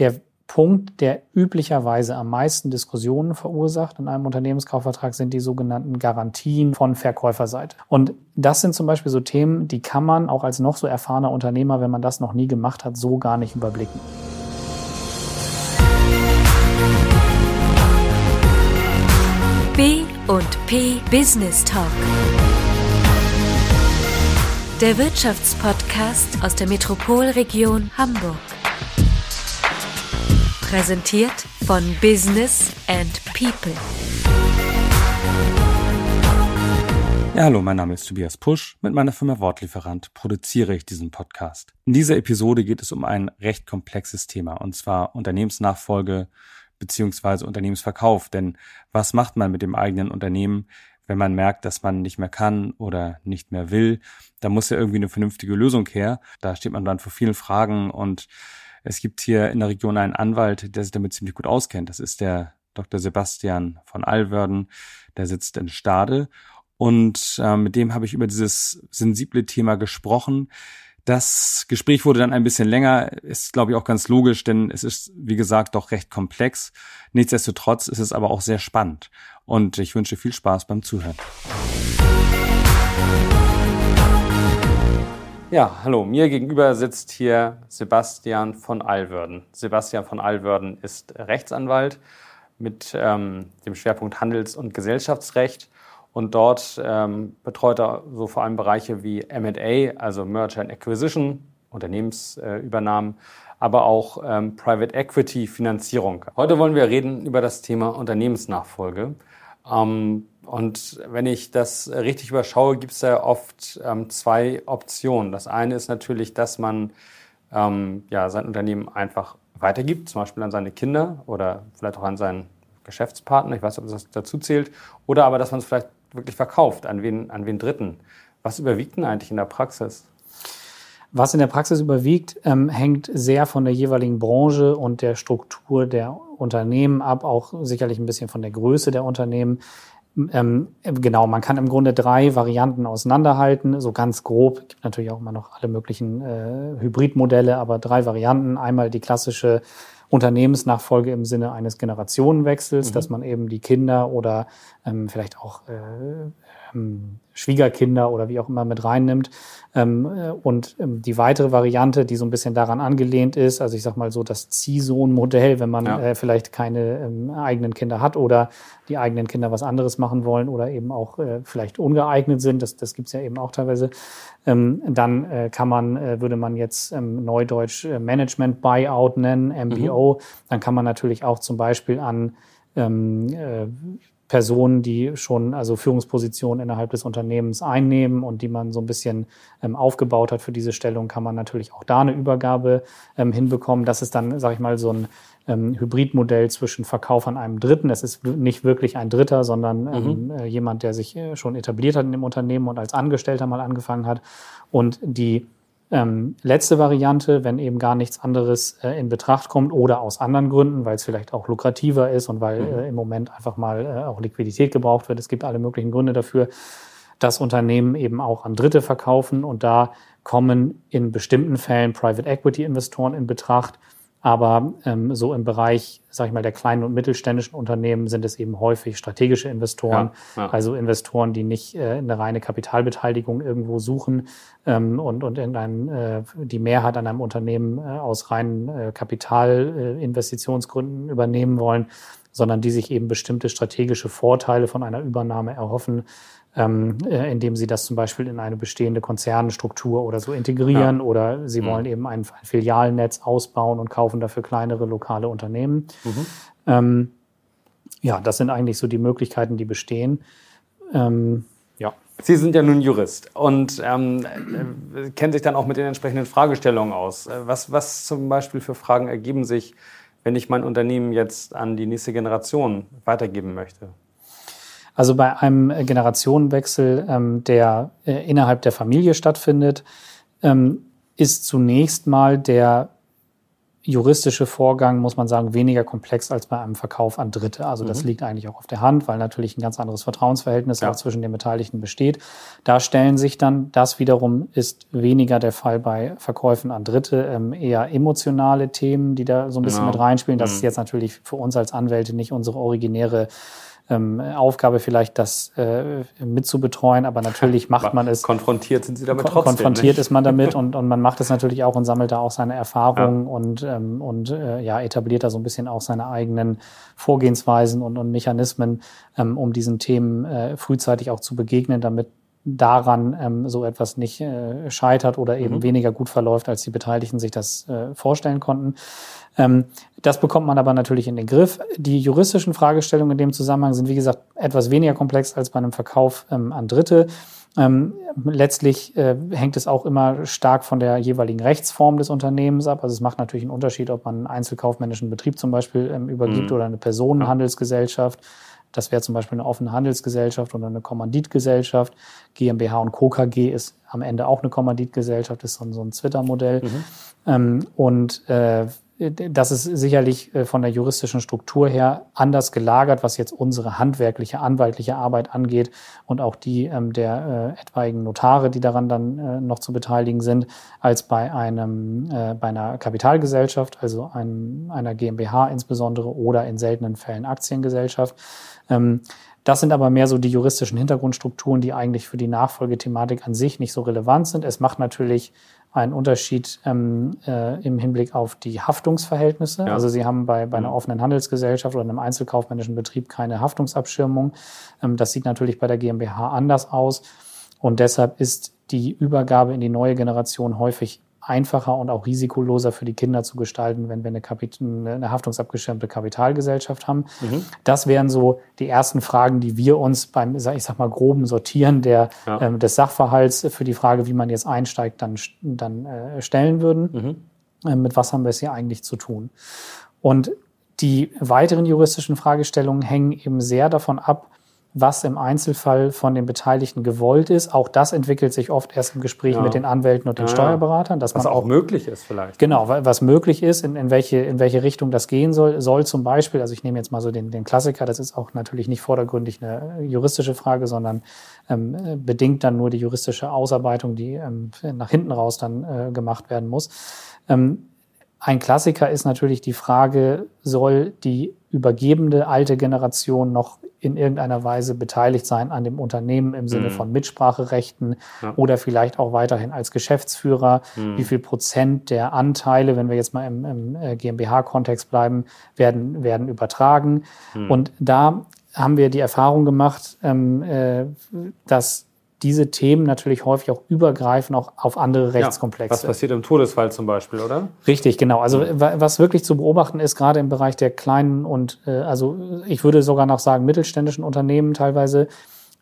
der Punkt, der üblicherweise am meisten Diskussionen verursacht in einem Unternehmenskaufvertrag, sind die sogenannten Garantien von Verkäuferseite. Und das sind zum Beispiel so Themen, die kann man auch als noch so erfahrener Unternehmer, wenn man das noch nie gemacht hat, so gar nicht überblicken. B und P Business Talk. Der Wirtschaftspodcast aus der Metropolregion Hamburg. Präsentiert von Business and People. Ja, hallo, mein Name ist Tobias Pusch. Mit meiner Firma Wortlieferant produziere ich diesen Podcast. In dieser Episode geht es um ein recht komplexes Thema, und zwar Unternehmensnachfolge beziehungsweise Unternehmensverkauf. Denn was macht man mit dem eigenen Unternehmen, wenn man merkt, dass man nicht mehr kann oder nicht mehr will? Da muss ja irgendwie eine vernünftige Lösung her. Da steht man dann vor vielen Fragen und es gibt hier in der Region einen Anwalt, der sich damit ziemlich gut auskennt. Das ist der Dr. Sebastian von Allwörden, der sitzt in Stade. Und äh, mit dem habe ich über dieses sensible Thema gesprochen. Das Gespräch wurde dann ein bisschen länger, ist glaube ich auch ganz logisch, denn es ist, wie gesagt, doch recht komplex. Nichtsdestotrotz ist es aber auch sehr spannend. Und ich wünsche viel Spaß beim Zuhören. Ja, hallo. Mir gegenüber sitzt hier Sebastian von Allwörden. Sebastian von Allwörden ist Rechtsanwalt mit ähm, dem Schwerpunkt Handels- und Gesellschaftsrecht. Und dort ähm, betreut er so vor allem Bereiche wie MA, also Merger and Acquisition, Unternehmensübernahmen, aber auch ähm, Private Equity Finanzierung. Heute wollen wir reden über das Thema Unternehmensnachfolge. Ähm, und wenn ich das richtig überschaue, gibt es ja oft ähm, zwei Optionen. Das eine ist natürlich, dass man ähm, ja, sein Unternehmen einfach weitergibt, zum Beispiel an seine Kinder oder vielleicht auch an seinen Geschäftspartner. Ich weiß nicht, ob das dazu zählt. Oder aber, dass man es vielleicht wirklich verkauft an wen, an wen Dritten. Was überwiegt denn eigentlich in der Praxis? Was in der Praxis überwiegt, ähm, hängt sehr von der jeweiligen Branche und der Struktur der Unternehmen ab, auch sicherlich ein bisschen von der Größe der Unternehmen. Ähm, genau, man kann im Grunde drei Varianten auseinanderhalten, so ganz grob. Es gibt natürlich auch immer noch alle möglichen äh, Hybridmodelle, aber drei Varianten. Einmal die klassische Unternehmensnachfolge im Sinne eines Generationenwechsels, mhm. dass man eben die Kinder oder ähm, vielleicht auch äh, ähm, Schwiegerkinder oder wie auch immer mit reinnimmt. Ähm, äh, und ähm, die weitere Variante, die so ein bisschen daran angelehnt ist, also ich sag mal so das Ziehsohn-Modell, wenn man ja. äh, vielleicht keine ähm, eigenen Kinder hat oder die eigenen Kinder was anderes machen wollen oder eben auch äh, vielleicht ungeeignet sind, das, das gibt's ja eben auch teilweise, ähm, dann äh, kann man, äh, würde man jetzt ähm, Neudeutsch äh, Management Buyout nennen, MBO, mhm. dann kann man natürlich auch zum Beispiel an ähm, äh, Personen, die schon also Führungspositionen innerhalb des Unternehmens einnehmen und die man so ein bisschen ähm, aufgebaut hat für diese Stellung, kann man natürlich auch da eine Übergabe ähm, hinbekommen. Das ist dann, sage ich mal, so ein ähm, Hybridmodell zwischen Verkauf an einem Dritten. Es ist nicht wirklich ein Dritter, sondern ähm, mhm. äh, jemand, der sich äh, schon etabliert hat in dem Unternehmen und als Angestellter mal angefangen hat. Und die ähm, letzte Variante, wenn eben gar nichts anderes äh, in Betracht kommt oder aus anderen Gründen, weil es vielleicht auch lukrativer ist und weil mhm. äh, im Moment einfach mal äh, auch Liquidität gebraucht wird. Es gibt alle möglichen Gründe dafür, dass Unternehmen eben auch an Dritte verkaufen und da kommen in bestimmten Fällen Private Equity Investoren in Betracht aber ähm, so im Bereich, sage ich mal, der kleinen und mittelständischen Unternehmen sind es eben häufig strategische Investoren, ja, ja. also Investoren, die nicht äh, eine reine Kapitalbeteiligung irgendwo suchen ähm, und, und in einem, äh, die Mehrheit an einem Unternehmen äh, aus reinen äh, Kapitalinvestitionsgründen übernehmen wollen, sondern die sich eben bestimmte strategische Vorteile von einer Übernahme erhoffen, ähm, äh, indem sie das zum Beispiel in eine bestehende Konzernstruktur oder so integrieren ja. oder sie mhm. wollen eben ein, ein, Filialnetz ausbauen und kaufen dafür kleinere lokale Unternehmen. Mhm. Ähm, ja, das sind eigentlich so die Möglichkeiten, die bestehen. Ähm, ja. Sie sind ja nun Jurist und ähm, äh, kennen sich dann auch mit den entsprechenden Fragestellungen aus. Äh, was, was zum Beispiel für Fragen ergeben sich, wenn ich mein Unternehmen jetzt an die nächste Generation weitergeben möchte? Also bei einem Generationenwechsel, ähm, der äh, innerhalb der Familie stattfindet, ähm, ist zunächst mal der juristische Vorgang, muss man sagen, weniger komplex als bei einem Verkauf an Dritte. Also das mhm. liegt eigentlich auch auf der Hand, weil natürlich ein ganz anderes Vertrauensverhältnis ja. auch zwischen den Beteiligten besteht. Da stellen sich dann, das wiederum ist weniger der Fall bei Verkäufen an Dritte, ähm, eher emotionale Themen, die da so ein bisschen ja. mit reinspielen. Das mhm. ist jetzt natürlich für uns als Anwälte nicht unsere originäre ähm, Aufgabe vielleicht, das äh, mitzubetreuen, aber natürlich macht man es. Konfrontiert sind Sie damit trotzdem. Konfrontiert nicht? ist man damit und, und man macht es natürlich auch und sammelt da auch seine Erfahrungen ja. und, ähm, und äh, ja, etabliert da so ein bisschen auch seine eigenen Vorgehensweisen und, und Mechanismen, ähm, um diesen Themen äh, frühzeitig auch zu begegnen, damit daran ähm, so etwas nicht äh, scheitert oder eben mhm. weniger gut verläuft, als die Beteiligten sich das äh, vorstellen konnten. Ähm, das bekommt man aber natürlich in den Griff. Die juristischen Fragestellungen in dem Zusammenhang sind, wie gesagt, etwas weniger komplex als bei einem Verkauf ähm, an Dritte. Ähm, letztlich äh, hängt es auch immer stark von der jeweiligen Rechtsform des Unternehmens ab. Also es macht natürlich einen Unterschied, ob man einen einzelkaufmännischen Betrieb zum Beispiel ähm, übergibt mhm. oder eine Personenhandelsgesellschaft. Das wäre zum Beispiel eine offene Handelsgesellschaft oder eine Kommanditgesellschaft. GmbH und Co. KG ist am Ende auch eine Kommanditgesellschaft, ist so ein, so ein Twitter-Modell. Mhm. Ähm, und äh, das ist sicherlich äh, von der juristischen Struktur her anders gelagert, was jetzt unsere handwerkliche, anwaltliche Arbeit angeht und auch die ähm, der äh, etwaigen Notare, die daran dann äh, noch zu beteiligen sind, als bei einem äh, bei einer Kapitalgesellschaft, also einem, einer GmbH insbesondere oder in seltenen Fällen Aktiengesellschaft. Ähm, das sind aber mehr so die juristischen Hintergrundstrukturen, die eigentlich für die Nachfolgethematik an sich nicht so relevant sind. Es macht natürlich einen Unterschied ähm, äh, im Hinblick auf die Haftungsverhältnisse. Ja. Also Sie haben bei, bei einer mhm. offenen Handelsgesellschaft oder einem einzelkaufmännischen Betrieb keine Haftungsabschirmung. Ähm, das sieht natürlich bei der GmbH anders aus. Und deshalb ist die Übergabe in die neue Generation häufig einfacher und auch risikoloser für die Kinder zu gestalten, wenn wir eine, Kapit eine haftungsabgeschirmte Kapitalgesellschaft haben. Mhm. Das wären so die ersten Fragen, die wir uns beim, ich sag mal, groben Sortieren der, ja. ähm, des Sachverhalts für die Frage, wie man jetzt einsteigt, dann, dann äh, stellen würden. Mhm. Äh, mit was haben wir es hier eigentlich zu tun? Und die weiteren juristischen Fragestellungen hängen eben sehr davon ab, was im Einzelfall von den Beteiligten gewollt ist. Auch das entwickelt sich oft erst im Gespräch ja. mit den Anwälten und den ja, Steuerberatern. Dass was man auch, möglich ist vielleicht. Genau, was möglich ist, in, in, welche, in welche Richtung das gehen soll. Soll zum Beispiel, also ich nehme jetzt mal so den, den Klassiker, das ist auch natürlich nicht vordergründig eine juristische Frage, sondern ähm, bedingt dann nur die juristische Ausarbeitung, die ähm, nach hinten raus dann äh, gemacht werden muss. Ähm, ein Klassiker ist natürlich die Frage, soll die übergebende alte Generation noch in irgendeiner Weise beteiligt sein an dem Unternehmen im Sinne mhm. von Mitspracherechten ja. oder vielleicht auch weiterhin als Geschäftsführer. Mhm. Wie viel Prozent der Anteile, wenn wir jetzt mal im, im äh, GmbH-Kontext bleiben, werden, werden übertragen. Mhm. Und da haben wir die Erfahrung gemacht, ähm, äh, dass diese Themen natürlich häufig auch übergreifen auch auf andere Rechtskomplexe. Ja, was passiert im Todesfall zum Beispiel, oder? Richtig, genau. Also was wirklich zu beobachten ist, gerade im Bereich der kleinen und äh, also ich würde sogar noch sagen mittelständischen Unternehmen teilweise,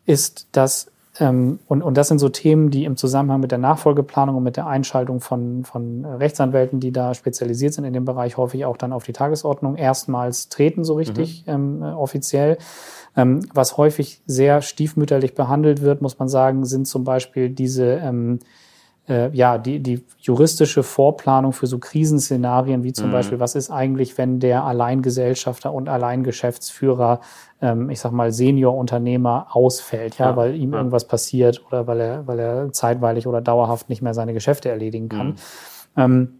ist, dass und, und das sind so Themen, die im Zusammenhang mit der Nachfolgeplanung und mit der Einschaltung von, von Rechtsanwälten, die da spezialisiert sind in dem Bereich, häufig auch dann auf die Tagesordnung erstmals treten, so richtig mhm. ähm, offiziell. Ähm, was häufig sehr stiefmütterlich behandelt wird, muss man sagen, sind zum Beispiel diese ähm, äh, ja, die, die juristische Vorplanung für so Krisenszenarien, wie zum mhm. Beispiel, was ist eigentlich, wenn der Alleingesellschafter und Alleingeschäftsführer, ähm, ich sag mal, Seniorunternehmer ausfällt, ja, ja weil ihm ja. irgendwas passiert oder weil er, weil er zeitweilig oder dauerhaft nicht mehr seine Geschäfte erledigen kann. Mhm. Ähm,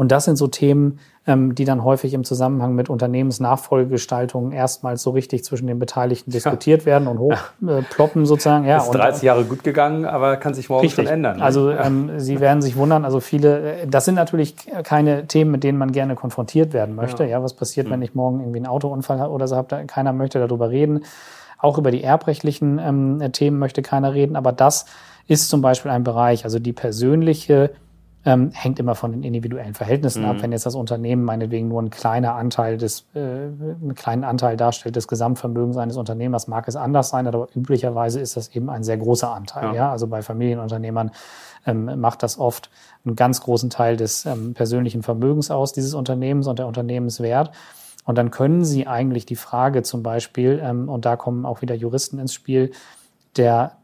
und das sind so Themen, ähm, die dann häufig im Zusammenhang mit Unternehmensnachfolgegestaltungen erstmals so richtig zwischen den Beteiligten diskutiert ja. werden und hochploppen äh, sozusagen. Ja, ist 30 Jahre gut gegangen, aber kann sich morgen richtig. schon ändern. Ne? Also ähm, Sie werden sich wundern, also viele, äh, das sind natürlich keine Themen, mit denen man gerne konfrontiert werden möchte. Ja, ja was passiert, mhm. wenn ich morgen irgendwie einen Autounfall habe oder so habe, keiner möchte darüber reden. Auch über die erbrechtlichen ähm, Themen möchte keiner reden, aber das ist zum Beispiel ein Bereich, also die persönliche ähm, hängt immer von den individuellen Verhältnissen mhm. ab. Wenn jetzt das Unternehmen meinetwegen nur ein kleiner Anteil des, äh, einen kleinen Anteil darstellt des Gesamtvermögens eines Unternehmers, mag es anders sein, aber üblicherweise ist das eben ein sehr großer Anteil. Ja. ja? Also bei Familienunternehmern ähm, macht das oft einen ganz großen Teil des ähm, persönlichen Vermögens aus, dieses Unternehmens und der Unternehmenswert. Und dann können Sie eigentlich die Frage zum Beispiel, ähm, und da kommen auch wieder Juristen ins Spiel, der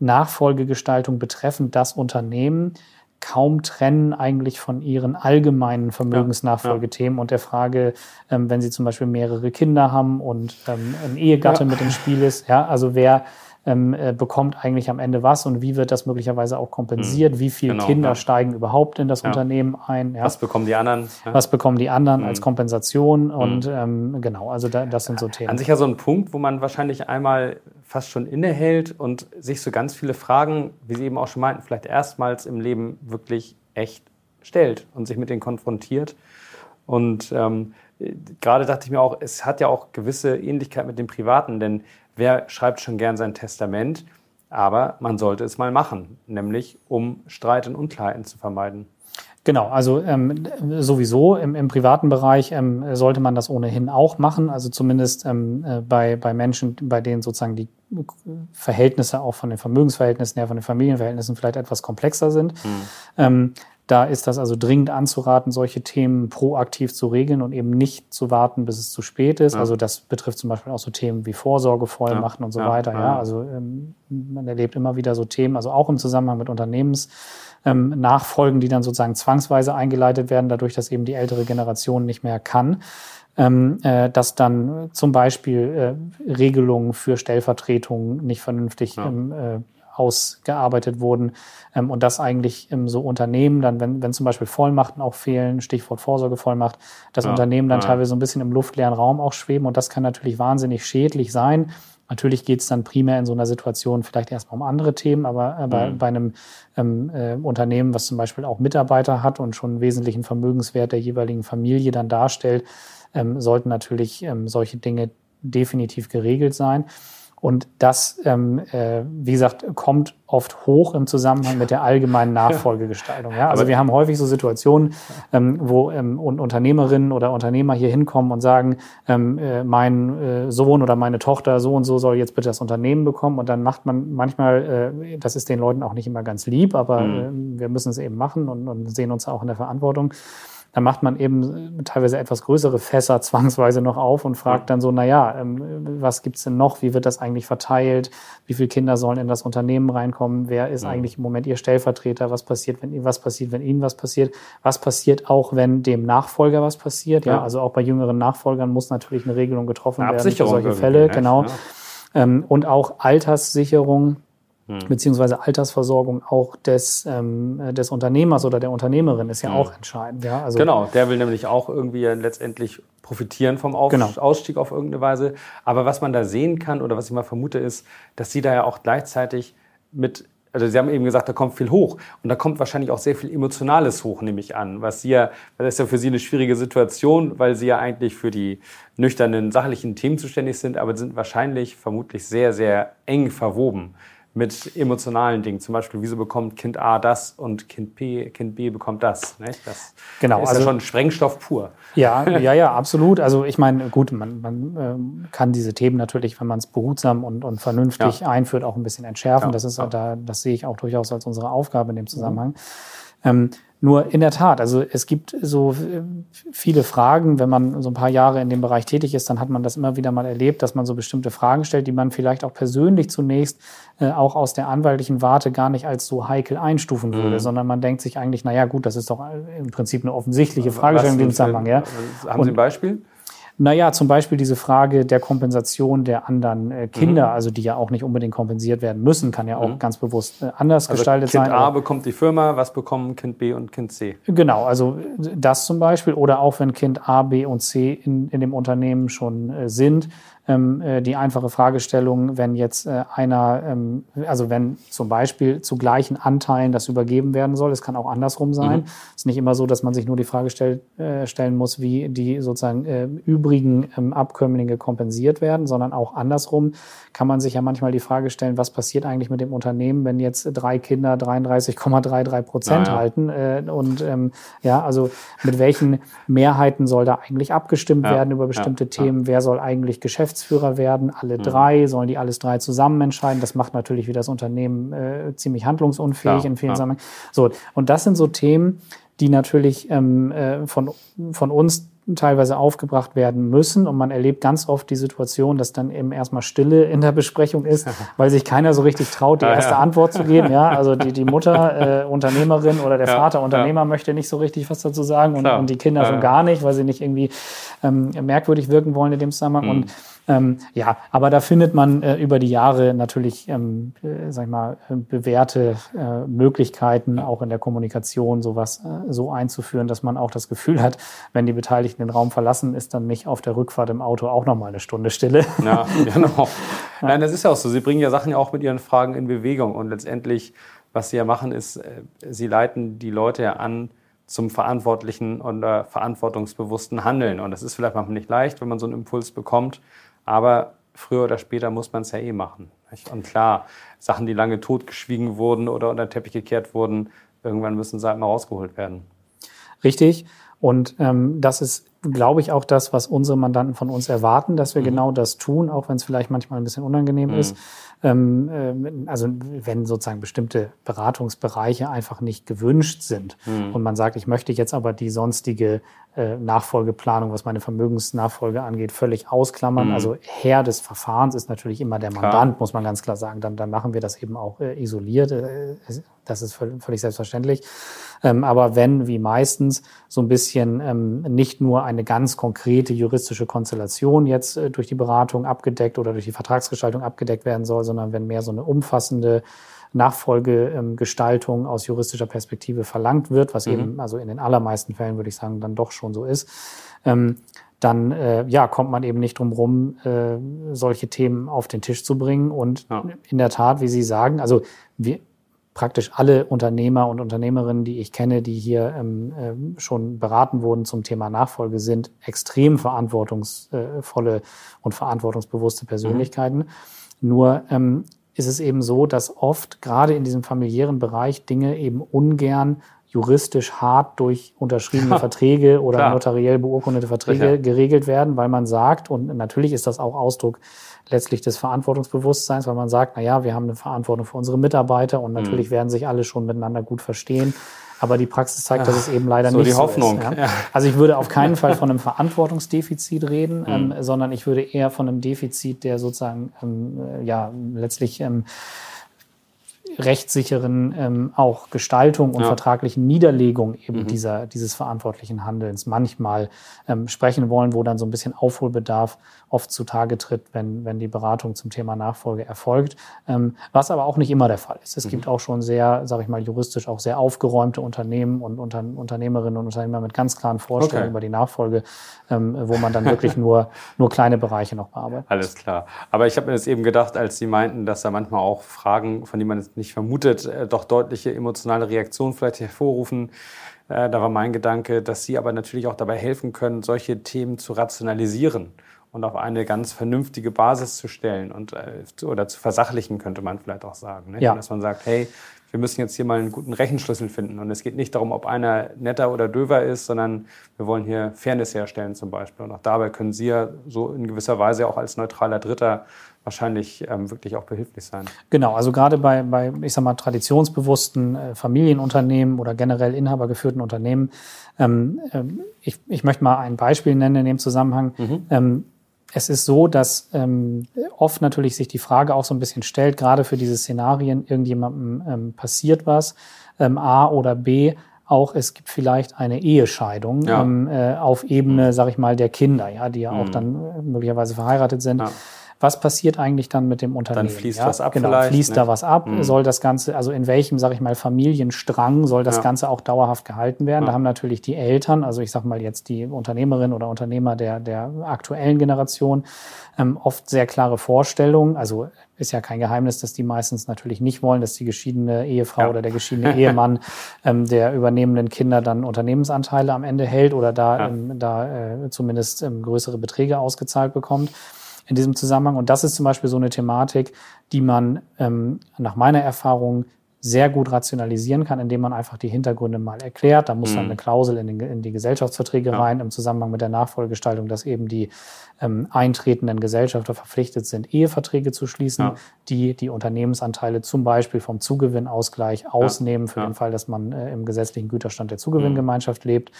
Nachfolgegestaltung betreffend das Unternehmen kaum trennen eigentlich von ihren allgemeinen Vermögensnachfolgethemen ja, ja. und der Frage, ähm, wenn sie zum Beispiel mehrere Kinder haben und ähm, ein Ehegatte ja. mit im Spiel ist, ja, also wer ähm, äh, bekommt eigentlich am Ende was und wie wird das möglicherweise auch kompensiert? Mhm. Wie viele genau, Kinder ja. steigen überhaupt in das ja. Unternehmen ein? Ja? Was bekommen die anderen? Was bekommen die anderen mhm. als Kompensation? Und mhm. ähm, genau, also da, das sind so Themen. An sich ja so ein Punkt, wo man wahrscheinlich einmal fast schon innehält und sich so ganz viele Fragen, wie Sie eben auch schon meinten, vielleicht erstmals im Leben wirklich echt stellt und sich mit denen konfrontiert. Und ähm, gerade dachte ich mir auch, es hat ja auch gewisse Ähnlichkeit mit dem Privaten, denn wer schreibt schon gern sein Testament? Aber man sollte es mal machen, nämlich um Streit und Unklarheiten zu vermeiden. Genau, also ähm, sowieso im, im privaten Bereich ähm, sollte man das ohnehin auch machen. Also zumindest ähm, äh, bei, bei Menschen, bei denen sozusagen die Verhältnisse auch von den Vermögensverhältnissen her, von den Familienverhältnissen vielleicht etwas komplexer sind. Mhm. Da ist das also dringend anzuraten, solche Themen proaktiv zu regeln und eben nicht zu warten, bis es zu spät ist. Ja. Also das betrifft zum Beispiel auch so Themen wie Vorsorgevollmachten ja. und so ja. weiter. Ja, also ähm, man erlebt immer wieder so Themen, also auch im Zusammenhang mit Unternehmensnachfolgen, ähm, die dann sozusagen zwangsweise eingeleitet werden, dadurch, dass eben die ältere Generation nicht mehr kann. Ähm, äh, dass dann zum Beispiel äh, Regelungen für Stellvertretungen nicht vernünftig ähm, äh, ausgearbeitet wurden ähm, und das eigentlich ähm, so Unternehmen dann, wenn, wenn zum Beispiel Vollmachten auch fehlen, Stichwort Vorsorgevollmacht, das ja, Unternehmen dann ja. teilweise so ein bisschen im luftleeren Raum auch schweben und das kann natürlich wahnsinnig schädlich sein. Natürlich geht es dann primär in so einer Situation vielleicht erstmal um andere Themen, aber äh, bei, mhm. bei einem ähm, äh, Unternehmen, was zum Beispiel auch Mitarbeiter hat und schon einen wesentlichen Vermögenswert der jeweiligen Familie dann darstellt, ähm, sollten natürlich ähm, solche Dinge definitiv geregelt sein. Und das, ähm, äh, wie gesagt, kommt oft hoch im Zusammenhang mit der allgemeinen Nachfolgegestaltung. Ja? Also wir haben häufig so Situationen, ähm, wo ähm, Unternehmerinnen oder Unternehmer hier hinkommen und sagen, ähm, äh, mein äh, Sohn oder meine Tochter so und so soll jetzt bitte das Unternehmen bekommen. Und dann macht man manchmal, äh, das ist den Leuten auch nicht immer ganz lieb, aber mhm. äh, wir müssen es eben machen und, und sehen uns auch in der Verantwortung da macht man eben teilweise etwas größere Fässer zwangsweise noch auf und fragt dann so, na ja, ähm, was gibt's denn noch? Wie wird das eigentlich verteilt? Wie viele Kinder sollen in das Unternehmen reinkommen? Wer ist ja. eigentlich im Moment Ihr Stellvertreter? Was passiert, wenn was passiert, wenn Ihnen was passiert? Was passiert auch, wenn dem Nachfolger was passiert? Ja, ja also auch bei jüngeren Nachfolgern muss natürlich eine Regelung getroffen eine werden für solche Fälle, ne? genau. Ja. Ähm, und auch Alterssicherung hm. beziehungsweise Altersversorgung auch des, ähm, des Unternehmers oder der Unternehmerin ist ja hm. auch entscheidend. Ja? Also, genau, der will nämlich auch irgendwie letztendlich profitieren vom Auf genau. Ausstieg auf irgendeine Weise. Aber was man da sehen kann oder was ich mal vermute ist, dass sie da ja auch gleichzeitig mit also Sie haben eben gesagt, da kommt viel hoch und da kommt wahrscheinlich auch sehr viel Emotionales hoch, nehme ich an. Was Sie ja, das ist ja für Sie eine schwierige Situation, weil Sie ja eigentlich für die nüchternen, sachlichen Themen zuständig sind, aber sind wahrscheinlich vermutlich sehr, sehr eng verwoben mit emotionalen Dingen. Zum Beispiel, wieso bekommt Kind A das und Kind, P, kind B bekommt das? Nicht? Das genau, ist also, ja schon Sprengstoff pur. Ja, ja, ja, absolut. Also ich meine, gut, man, man ähm, kann diese Themen natürlich, wenn man es behutsam und, und vernünftig ja. einführt, auch ein bisschen entschärfen. Ja, das ist ja. da, das sehe ich auch durchaus als unsere Aufgabe in dem Zusammenhang. Mhm. Ähm, nur in der Tat, also es gibt so äh, viele Fragen, wenn man so ein paar Jahre in dem Bereich tätig ist, dann hat man das immer wieder mal erlebt, dass man so bestimmte Fragen stellt, die man vielleicht auch persönlich zunächst äh, auch aus der anwaltlichen Warte gar nicht als so heikel einstufen würde, mhm. sondern man denkt sich eigentlich, na ja, gut, das ist doch äh, im Prinzip eine offensichtliche Fragestellung in dem Zusammenhang. Ja. Haben Sie ein Beispiel? Naja, zum Beispiel diese Frage der Kompensation der anderen äh, Kinder, mhm. also die ja auch nicht unbedingt kompensiert werden müssen, kann ja auch mhm. ganz bewusst äh, anders also gestaltet kind sein. Kind A bekommt die Firma, was bekommen Kind B und Kind C? Genau, also das zum Beispiel oder auch wenn Kind A, B und C in, in dem Unternehmen schon äh, sind, äh, die einfache Fragestellung, wenn jetzt äh, einer, ähm, also wenn zum Beispiel zu gleichen Anteilen das übergeben werden soll, es kann auch andersrum sein. Mhm. Es ist nicht immer so, dass man sich nur die Frage stell, äh, stellen muss, wie die sozusagen äh, übrigen ähm, Abkömmlinge kompensiert werden, sondern auch andersrum kann man sich ja manchmal die Frage stellen, was passiert eigentlich mit dem Unternehmen, wenn jetzt drei Kinder 33,33 Prozent ja. halten äh, und ähm, ja, also mit welchen Mehrheiten soll da eigentlich abgestimmt ja. werden über bestimmte ja. Themen, wer soll eigentlich Geschäfts Geschäftsführer werden, alle mhm. drei, sollen die alles drei zusammen entscheiden. Das macht natürlich wieder das Unternehmen äh, ziemlich handlungsunfähig ja, in vielen. Zusammenhängen. So, und das sind so Themen, die natürlich ähm, äh, von, von uns teilweise aufgebracht werden müssen. Und man erlebt ganz oft die Situation, dass dann eben erstmal Stille in der Besprechung ist, weil sich keiner so richtig traut, die Ja, erste ja. Antwort zu geben. Ja, also die, die Mutter, äh, Unternehmerin oder der Ja, Vater. Unternehmer möchte nicht so richtig was dazu sagen und, Klar. und die Kinder schon gar nicht, weil sie nicht irgendwie ähm, merkwürdig wirken wollen in dem Zusammenhang. Mhm. Und ähm, ja, aber da findet man äh, über die Jahre natürlich, ähm, äh, sag ich mal, äh, bewährte äh, Möglichkeiten, auch in der Kommunikation sowas äh, so einzuführen, dass man auch das Gefühl hat, wenn die Beteiligten den Raum verlassen, ist dann nicht auf der Rückfahrt im Auto auch nochmal eine Stunde Stille. Ja, genau. Nein, das ist ja auch so. Sie bringen ja Sachen ja auch mit ihren Fragen in Bewegung. Und letztendlich, was Sie ja machen, ist, äh, Sie leiten die Leute ja an zum verantwortlichen und äh, verantwortungsbewussten Handeln. Und das ist vielleicht manchmal nicht leicht, wenn man so einen Impuls bekommt. Aber früher oder später muss man es ja eh machen. nicht? Und klar, Sachen, die lange totgeschwiegen wurden oder unter den Teppich gekehrt wurden, irgendwann müssen sie halt mal rausgeholt werden. Richtig. Und ähm, das ist, glaube ich, auch das, was unsere Mandanten von uns erwarten, dass Mhm. wir genau das tun, auch wenn es vielleicht manchmal ein bisschen unangenehm ist. Ähm, ähm, also wenn sozusagen bestimmte Beratungsbereiche einfach nicht gewünscht sind Mhm. und man sagt, ich möchte jetzt aber die sonstige äh, Nachfolgeplanung, was meine Vermögensnachfolge angeht, völlig ausklammern. Also Herr des Verfahrens ist natürlich immer der Mandant, muss man ganz klar sagen. Dann, dann machen wir das eben auch äh, isoliert. Äh, das ist völ- völlig selbstverständlich. Ähm, aber wenn, wie meistens, so ein bisschen ähm, nicht nur eine ganz konkrete juristische Konstellation jetzt äh, durch die Beratung abgedeckt oder durch die Vertragsgestaltung abgedeckt werden soll, sondern wenn mehr so eine umfassende Nachfolgegestaltung aus juristischer Perspektive verlangt wird, was eben also in den allermeisten Fällen, würde ich sagen, dann doch schon so ist, ähm, dann äh, ja, kommt man eben nicht drum rum, äh, solche Themen auf den Tisch zu bringen. Und Ja. in der Tat, wie Sie sagen, also wir, praktisch alle Unternehmer und Unternehmerinnen, die ich kenne, die hier ähm, ähm, schon beraten wurden zum Thema Nachfolge, sind extrem verantwortungsvolle und verantwortungsbewusste Persönlichkeiten. Nur ähm, ist es eben so, dass oft gerade in diesem familiären Bereich Dinge eben ungern juristisch hart durch unterschriebene Verträge oder Klar. notariell beurkundete Verträge Sicher. geregelt werden, weil man sagt, und natürlich ist das auch Ausdruck letztlich des Verantwortungsbewusstseins, weil man sagt, na ja, wir haben eine Verantwortung für unsere Mitarbeiter und Mhm. natürlich werden sich alle schon miteinander gut verstehen. Aber die Praxis zeigt, dass es eben leider so nicht die so Hoffnung, ist. Ja? ja. Also ich würde auf keinen Fall von einem Verantwortungsdefizit reden, Mhm. ähm, sondern ich würde eher von einem Defizit der sozusagen ähm, äh, ja letztlich ähm, rechtssicheren ähm, auch Gestaltung und Ja. vertraglichen Niederlegung eben dieser, dieses verantwortlichen Handelns manchmal ähm, sprechen wollen, wo dann so ein bisschen Aufholbedarf oft zutage tritt, wenn, wenn die Beratung zum Thema Nachfolge erfolgt, ähm, was aber auch nicht immer der Fall ist. Es gibt auch schon sehr, sage ich mal, juristisch auch sehr aufgeräumte Unternehmen und Unter Unternehmerinnen und Unternehmer mit ganz klaren Vorstellungen Okay. über die Nachfolge, ähm, wo man dann wirklich nur, nur kleine Bereiche noch bearbeitet. Alles klar. Aber ich habe mir das eben gedacht, als Sie meinten, dass da manchmal auch Fragen, von denen man es nicht vermutet, äh, doch deutliche emotionale Reaktionen vielleicht hervorrufen. Äh, Da war mein Gedanke, dass Sie aber natürlich auch dabei helfen können, solche Themen zu rationalisieren und auf eine ganz vernünftige Basis zu stellen und äh, zu- oder zu versachlichen, könnte man vielleicht auch sagen. Ne? Ja. Dass man sagt, hey, wir müssen jetzt hier mal einen guten Rechenschlüssel finden. Und es geht nicht darum, ob einer netter oder döver ist, sondern wir wollen hier Fairness herstellen zum Beispiel. Und auch dabei können Sie ja so in gewisser Weise auch als neutraler Dritter wahrscheinlich ähm, wirklich auch behilflich sein. Genau, also gerade bei, bei ich sag mal, traditionsbewussten äh, Familienunternehmen oder generell inhabergeführten Unternehmen. Ähm, ähm, ich, ich möchte mal ein Beispiel nennen in dem Zusammenhang. Ähm, es ist so, dass ähm, oft natürlich sich die Frage auch so ein bisschen stellt, gerade für diese Szenarien, irgendjemandem ähm, passiert was, ähm, A oder B, auch es gibt vielleicht eine Ehescheidung Ja. ähm, äh, auf Ebene, sag ich mal, der Kinder, ja, die ja auch Mhm. dann äh, möglicherweise verheiratet sind. Ja. Was passiert eigentlich dann mit dem Unternehmen? fließt ja? was ab Genau, fließt ne? da was ab? Mhm. Soll das Ganze, also in welchem, sag ich mal, Familienstrang soll das Ja. Ganze auch dauerhaft gehalten werden? Ja. Da haben natürlich die Eltern, also ich sag mal jetzt die Unternehmerin oder Unternehmer der, der aktuellen Generation, ähm, oft sehr klare Vorstellungen. Also ist ja kein Geheimnis, dass die meistens natürlich nicht wollen, dass die geschiedene Ehefrau Ja. oder der geschiedene Ehemann ähm, der übernehmenden Kinder dann Unternehmensanteile am Ende hält oder da, Ja. ähm, da äh, zumindest ähm, größere Beträge ausgezahlt bekommt in diesem Zusammenhang. Und das ist zum Beispiel so eine Thematik, die man ähm, nach meiner Erfahrung sehr gut rationalisieren kann, indem man einfach die Hintergründe mal erklärt. Da muss dann Mhm. eine Klausel in, den, in die Gesellschaftsverträge Ja. rein im Zusammenhang mit der Nachfolgegestaltung, dass eben die ähm, eintretenden Gesellschafter verpflichtet sind, Eheverträge zu schließen, Ja. die die Unternehmensanteile zum Beispiel vom Zugewinnausgleich ausnehmen für Ja. den Fall, dass man äh, im gesetzlichen Güterstand der Zugewinngemeinschaft lebt.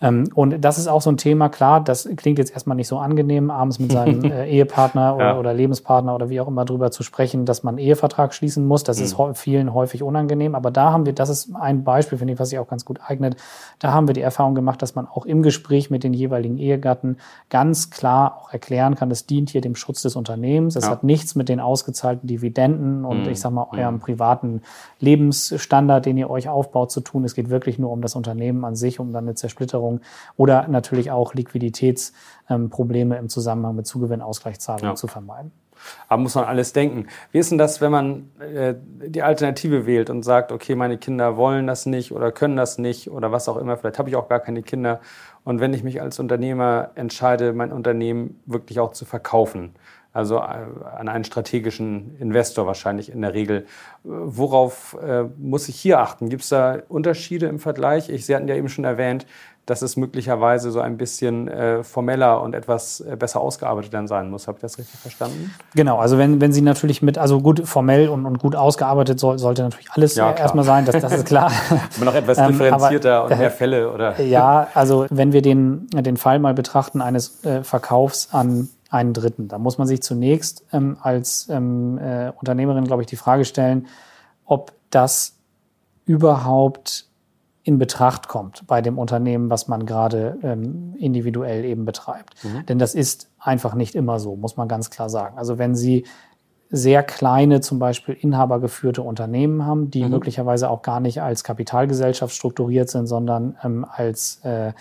Ähm, und das ist auch so ein Thema, klar, das klingt jetzt erstmal nicht so angenehm, abends mit seinem äh, Ehepartner oder, ja. oder, Lebenspartner oder wie auch immer drüber zu sprechen, dass man einen Ehevertrag schließen muss. Das mhm. ist vielen häufig unangenehm. Aber da haben wir, das ist ein Beispiel, finde ich, was sich auch ganz gut eignet. Da haben wir die Erfahrung gemacht, dass man auch im Gespräch mit den jeweiligen Ehegatten ganz klar auch erklären kann, es dient hier dem Schutz des Unternehmens. Es ja. hat nichts mit den ausgezahlten Dividenden und mhm. ich sag mal eurem mhm. privaten Lebensstandard, den ihr euch aufbaut, zu tun. Es geht wirklich nur um das Unternehmen an sich, um dann eine Zersplitterung Versicherung oder natürlich auch Liquiditätsprobleme im Zusammenhang mit Zugewinnausgleichszahlungen ja. zu vermeiden. Aber muss man alles denken. Wie ist denn das, wenn man äh, die Alternative wählt und sagt, okay, meine Kinder wollen das nicht oder können das nicht oder was auch immer, vielleicht habe ich auch gar keine Kinder. Und wenn ich mich als Unternehmer entscheide, mein Unternehmen wirklich auch zu verkaufen, also äh, an einen strategischen Investor wahrscheinlich in der Regel. Worauf äh, muss ich hier achten? Gibt es da Unterschiede im Vergleich? Ich, Sie hatten ja eben schon erwähnt, dass es möglicherweise so ein bisschen äh, formeller und etwas äh, besser ausgearbeitet dann sein muss. Habe ich das richtig verstanden? Genau, also wenn, wenn Sie natürlich mit, also gut formell und, und gut ausgearbeitet soll, sollte natürlich alles ja, äh, erstmal sein, das, das ist klar. Aber noch etwas differenzierter ähm, aber, und mehr Fälle, oder? Ja, also wenn wir den, den Fall mal betrachten eines äh, Verkaufs an einen Dritten, da muss man sich zunächst ähm, als ähm, äh, Unternehmerin, glaube ich, die Frage stellen, ob das überhaupt in Betracht kommt bei dem Unternehmen, was man gerade ähm, individuell eben betreibt. Mhm. Denn das ist einfach nicht immer so, muss man ganz klar sagen. Also wenn Sie sehr kleine, zum Beispiel inhabergeführte Unternehmen haben, die mhm. möglicherweise auch gar nicht als Kapitalgesellschaft strukturiert sind, sondern ähm, als äh,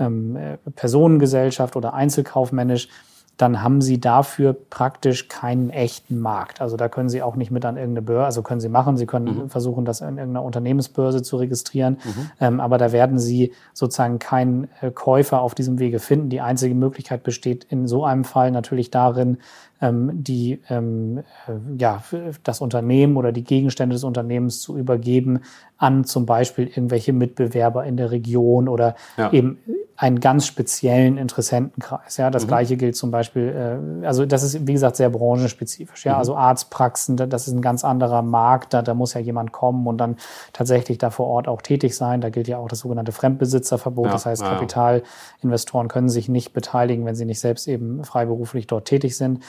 ähm, äh, Personengesellschaft oder einzelkaufmännisch, dann haben Sie dafür praktisch keinen echten Markt. Also da können Sie auch nicht mit an irgendeine Börse, also können Sie machen, Sie können mhm. versuchen, das in irgendeiner Unternehmensbörse zu registrieren, mhm. ähm, aber da werden Sie sozusagen keinen äh, Käufer auf diesem Wege finden. Die einzige Möglichkeit besteht in so einem Fall natürlich darin, die ähm, äh, ja das Unternehmen oder die Gegenstände des Unternehmens zu übergeben an zum Beispiel irgendwelche Mitbewerber in der Region oder ja. eben einen ganz speziellen Interessentenkreis. Ja, das mhm. gleiche gilt zum Beispiel, äh, also das ist wie gesagt sehr branchenspezifisch. Ja, mhm. also Arztpraxen, das ist ein ganz anderer Markt. Da, da muss ja jemand kommen und dann tatsächlich da vor Ort auch tätig sein. Da gilt ja auch das sogenannte Fremdbesitzerverbot. Ja. Das heißt, Kapitalinvestoren können sich nicht beteiligen, wenn sie nicht selbst eben freiberuflich dort tätig sind.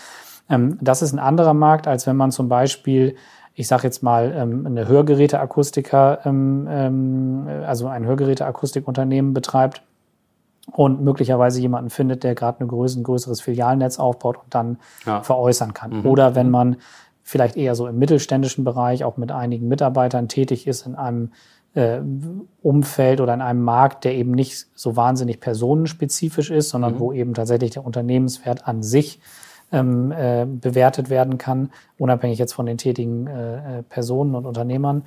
Ähm, das ist ein anderer Markt, als wenn man zum Beispiel ich sage jetzt mal, ähm, eine Hörgeräteakustiker, ähm, also ein Hörgeräteakustikunternehmen betreibt und möglicherweise jemanden findet, der gerade ein größeres Filialnetz aufbaut und dann ja. veräußern kann. Mhm. Oder wenn man vielleicht eher so im mittelständischen Bereich auch mit einigen Mitarbeitern tätig ist in einem äh, Umfeld oder in einem Markt, der eben nicht so wahnsinnig personenspezifisch ist, sondern mhm. wo eben tatsächlich der Unternehmenswert an sich ähm, äh, bewertet werden kann, unabhängig jetzt von den tätigen äh, äh Personen und Unternehmern.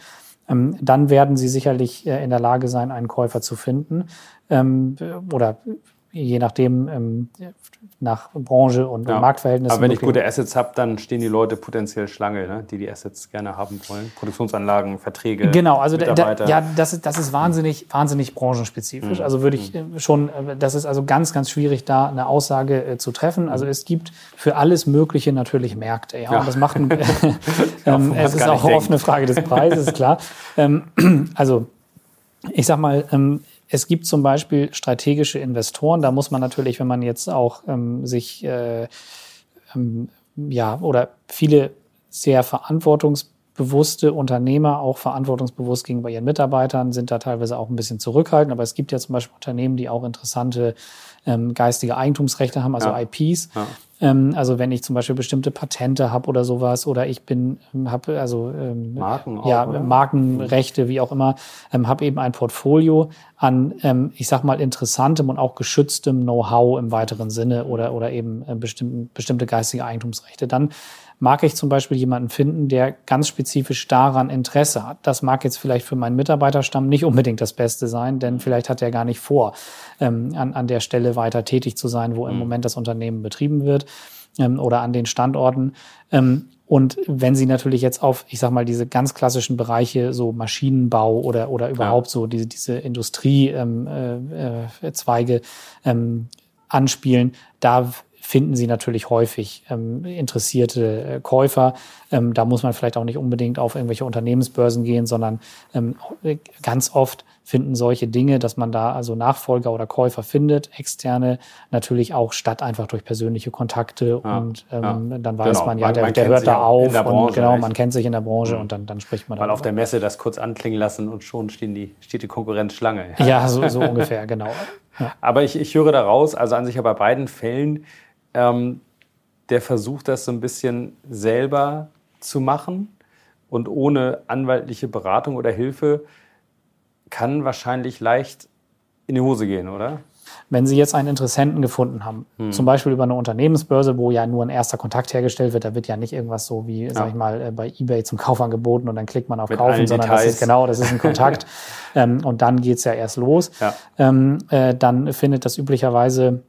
Ähm, dann werden sie sicherlich äh, in der Lage sein, einen Käufer zu finden ähm, oder je nachdem ähm, nach Branche und ja. Marktverhältnissen. Aber wenn ich gute Assets habe, dann stehen die Leute potenziell Schlange, ne? die die Assets gerne haben wollen. Produktionsanlagen, Verträge, Genau, also da, ja, das ist, das ist wahnsinnig, wahnsinnig branchenspezifisch. Mhm. Also würde ich mhm. Äh, schon, äh, das ist also ganz, ganz schwierig, da eine Aussage äh, zu treffen. Also mhm. es gibt für alles Mögliche natürlich Märkte. Ja, ja. und das machen, ähm, es ist auch oft eine Frage des Preises, klar. Ähm, also ich sag mal, ähm, es gibt zum Beispiel strategische Investoren. Da muss man natürlich, wenn man jetzt auch ähm, sich äh, ähm, ja oder viele sehr verantwortungsbewusste Unternehmer, auch verantwortungsbewusst gegenüber ihren Mitarbeitern, sind da teilweise auch ein bisschen zurückhaltend. Aber es gibt ja zum Beispiel Unternehmen, die auch interessante ähm, geistige Eigentumsrechte haben, also ja. IPs. Ja. Ähm, also wenn ich zum Beispiel bestimmte Patente habe oder sowas oder ich bin, ähm, habe also ähm, Marken auch, ja, oder? Markenrechte, wie auch immer, ähm, habe eben ein Portfolio an, ähm, ich sag mal, interessantem und auch geschütztem Know-how im weiteren Sinne oder, oder eben äh, bestimmte, bestimmte geistige Eigentumsrechte. Dann mag ich zum Beispiel jemanden finden, der ganz spezifisch daran Interesse hat. Das mag jetzt vielleicht für meinen Mitarbeiterstamm nicht unbedingt das Beste sein, denn vielleicht hat er gar nicht vor, ähm, an, an der Stelle weiter tätig zu sein, wo im mhm. Moment das Unternehmen betrieben wird ähm, oder an den Standorten. Ähm, und wenn Sie natürlich jetzt auf, ich sag mal, diese ganz klassischen Bereiche, so Maschinenbau oder, oder überhaupt ja. so diese, diese Industriezweige ähm, äh, äh, ähm, anspielen, da finden Sie natürlich häufig ähm, interessierte äh, Käufer. Ähm, da muss man vielleicht auch nicht unbedingt auf irgendwelche Unternehmensbörsen gehen, sondern ähm, ganz oft finden solche Dinge, dass man da also Nachfolger oder Käufer findet, externe natürlich auch statt einfach durch persönliche Kontakte Ja, und ähm, ja. dann weiß Genau, man ja, der, man der hört da auf und Branche, genau, man kennt sich in der Branche Mhm. und dann, dann spricht man Mal auf darüber. der Messe das kurz anklingen lassen und schon stehen die, steht die Konkurrenz Schlange. Ja, so, so ungefähr, genau. Ja. Aber ich, ich höre daraus, also an sich ja bei beiden Fällen, ähm, der versucht das so ein bisschen selber zu machen und ohne anwaltliche Beratung oder Hilfe kann wahrscheinlich leicht in die Hose gehen, oder? Wenn Sie jetzt einen Interessenten gefunden haben, Hm. zum Beispiel über eine Unternehmensbörse, wo ja nur ein erster Kontakt hergestellt wird, da wird ja nicht irgendwas so wie, sag Ja. ich mal, äh, bei eBay zum Kauf angeboten und dann klickt man auf Mit Kaufen, sondern das Details. ist genau, das ist ein Kontakt ähm, und dann geht's ja erst los. Ja. Ähm, äh, dann findet das üblicherweise,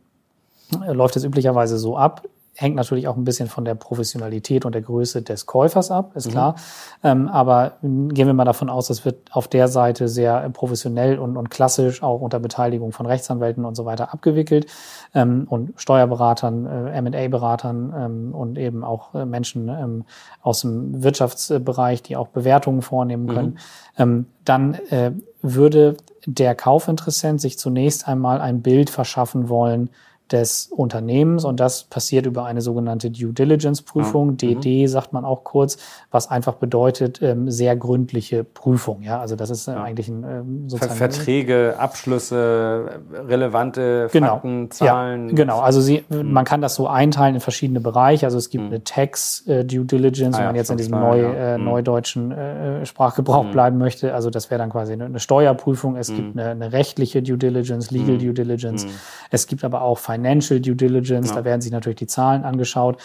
läuft es üblicherweise so ab, hängt natürlich auch ein bisschen von der Professionalität und der Größe des Käufers ab, ist klar. Ähm, aber gehen wir mal davon aus, das wird auf der Seite sehr äh, professionell und, und klassisch auch unter Beteiligung von Rechtsanwälten und so weiter abgewickelt ähm, und Steuerberatern, äh, M&A-Beratern ähm, und eben auch äh, Menschen ähm, aus dem Wirtschaftsbereich, die auch Bewertungen vornehmen können. Ähm, dann äh, würde der Kaufinteressent sich zunächst einmal ein Bild verschaffen wollen des Unternehmens und das passiert über eine sogenannte Due Diligence Prüfung, DD sagt man auch kurz, was einfach bedeutet ähm, sehr gründliche Prüfung. Ja, also das ist äh, eigentlich ein ähm, sozusagen Verträge, Abschlüsse, relevante Genau. Fakten, Zahlen. Ja, genau. Also sie, man kann das so einteilen in verschiedene Bereiche. Also es gibt eine Tax äh, Due Diligence, Ah wenn man jetzt in diesem neu, äh, Mhm. neudeutschen äh, Sprachgebrauch bleiben möchte. Also das wäre dann quasi eine, Steuerprüfung. Es gibt eine, eine rechtliche Due Diligence, Legal Due Diligence. Es gibt aber auch Financial Due Diligence. Da werden sich natürlich die Zahlen angeschaut.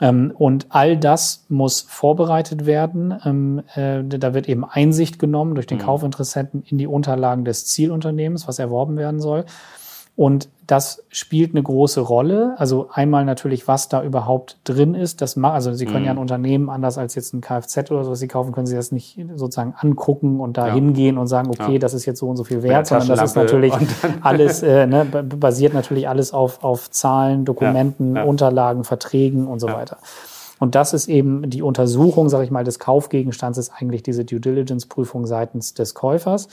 Ähm, und all das muss vorbereitet werden. Ähm, äh, da wird eben Einsicht genommen durch den Kaufinteressenten in die Unterlagen des Zielunternehmens, was erworben werden soll. Und das spielt eine große Rolle. Also einmal natürlich, was da überhaupt drin ist. Das also Sie können ja ein Unternehmen anders als jetzt ein Kfz oder so, was Sie kaufen, können Sie das nicht sozusagen angucken und da Ja. hingehen und sagen, okay, Ja. das ist jetzt so und so viel wert, sondern das ist natürlich alles, äh, ne, basiert natürlich alles auf, auf Zahlen, Dokumenten, ja. Unterlagen, Verträgen und so weiter. Und das ist eben die Untersuchung, sage ich mal, des Kaufgegenstands ist eigentlich diese Due Diligence-Prüfung seitens des Käufers.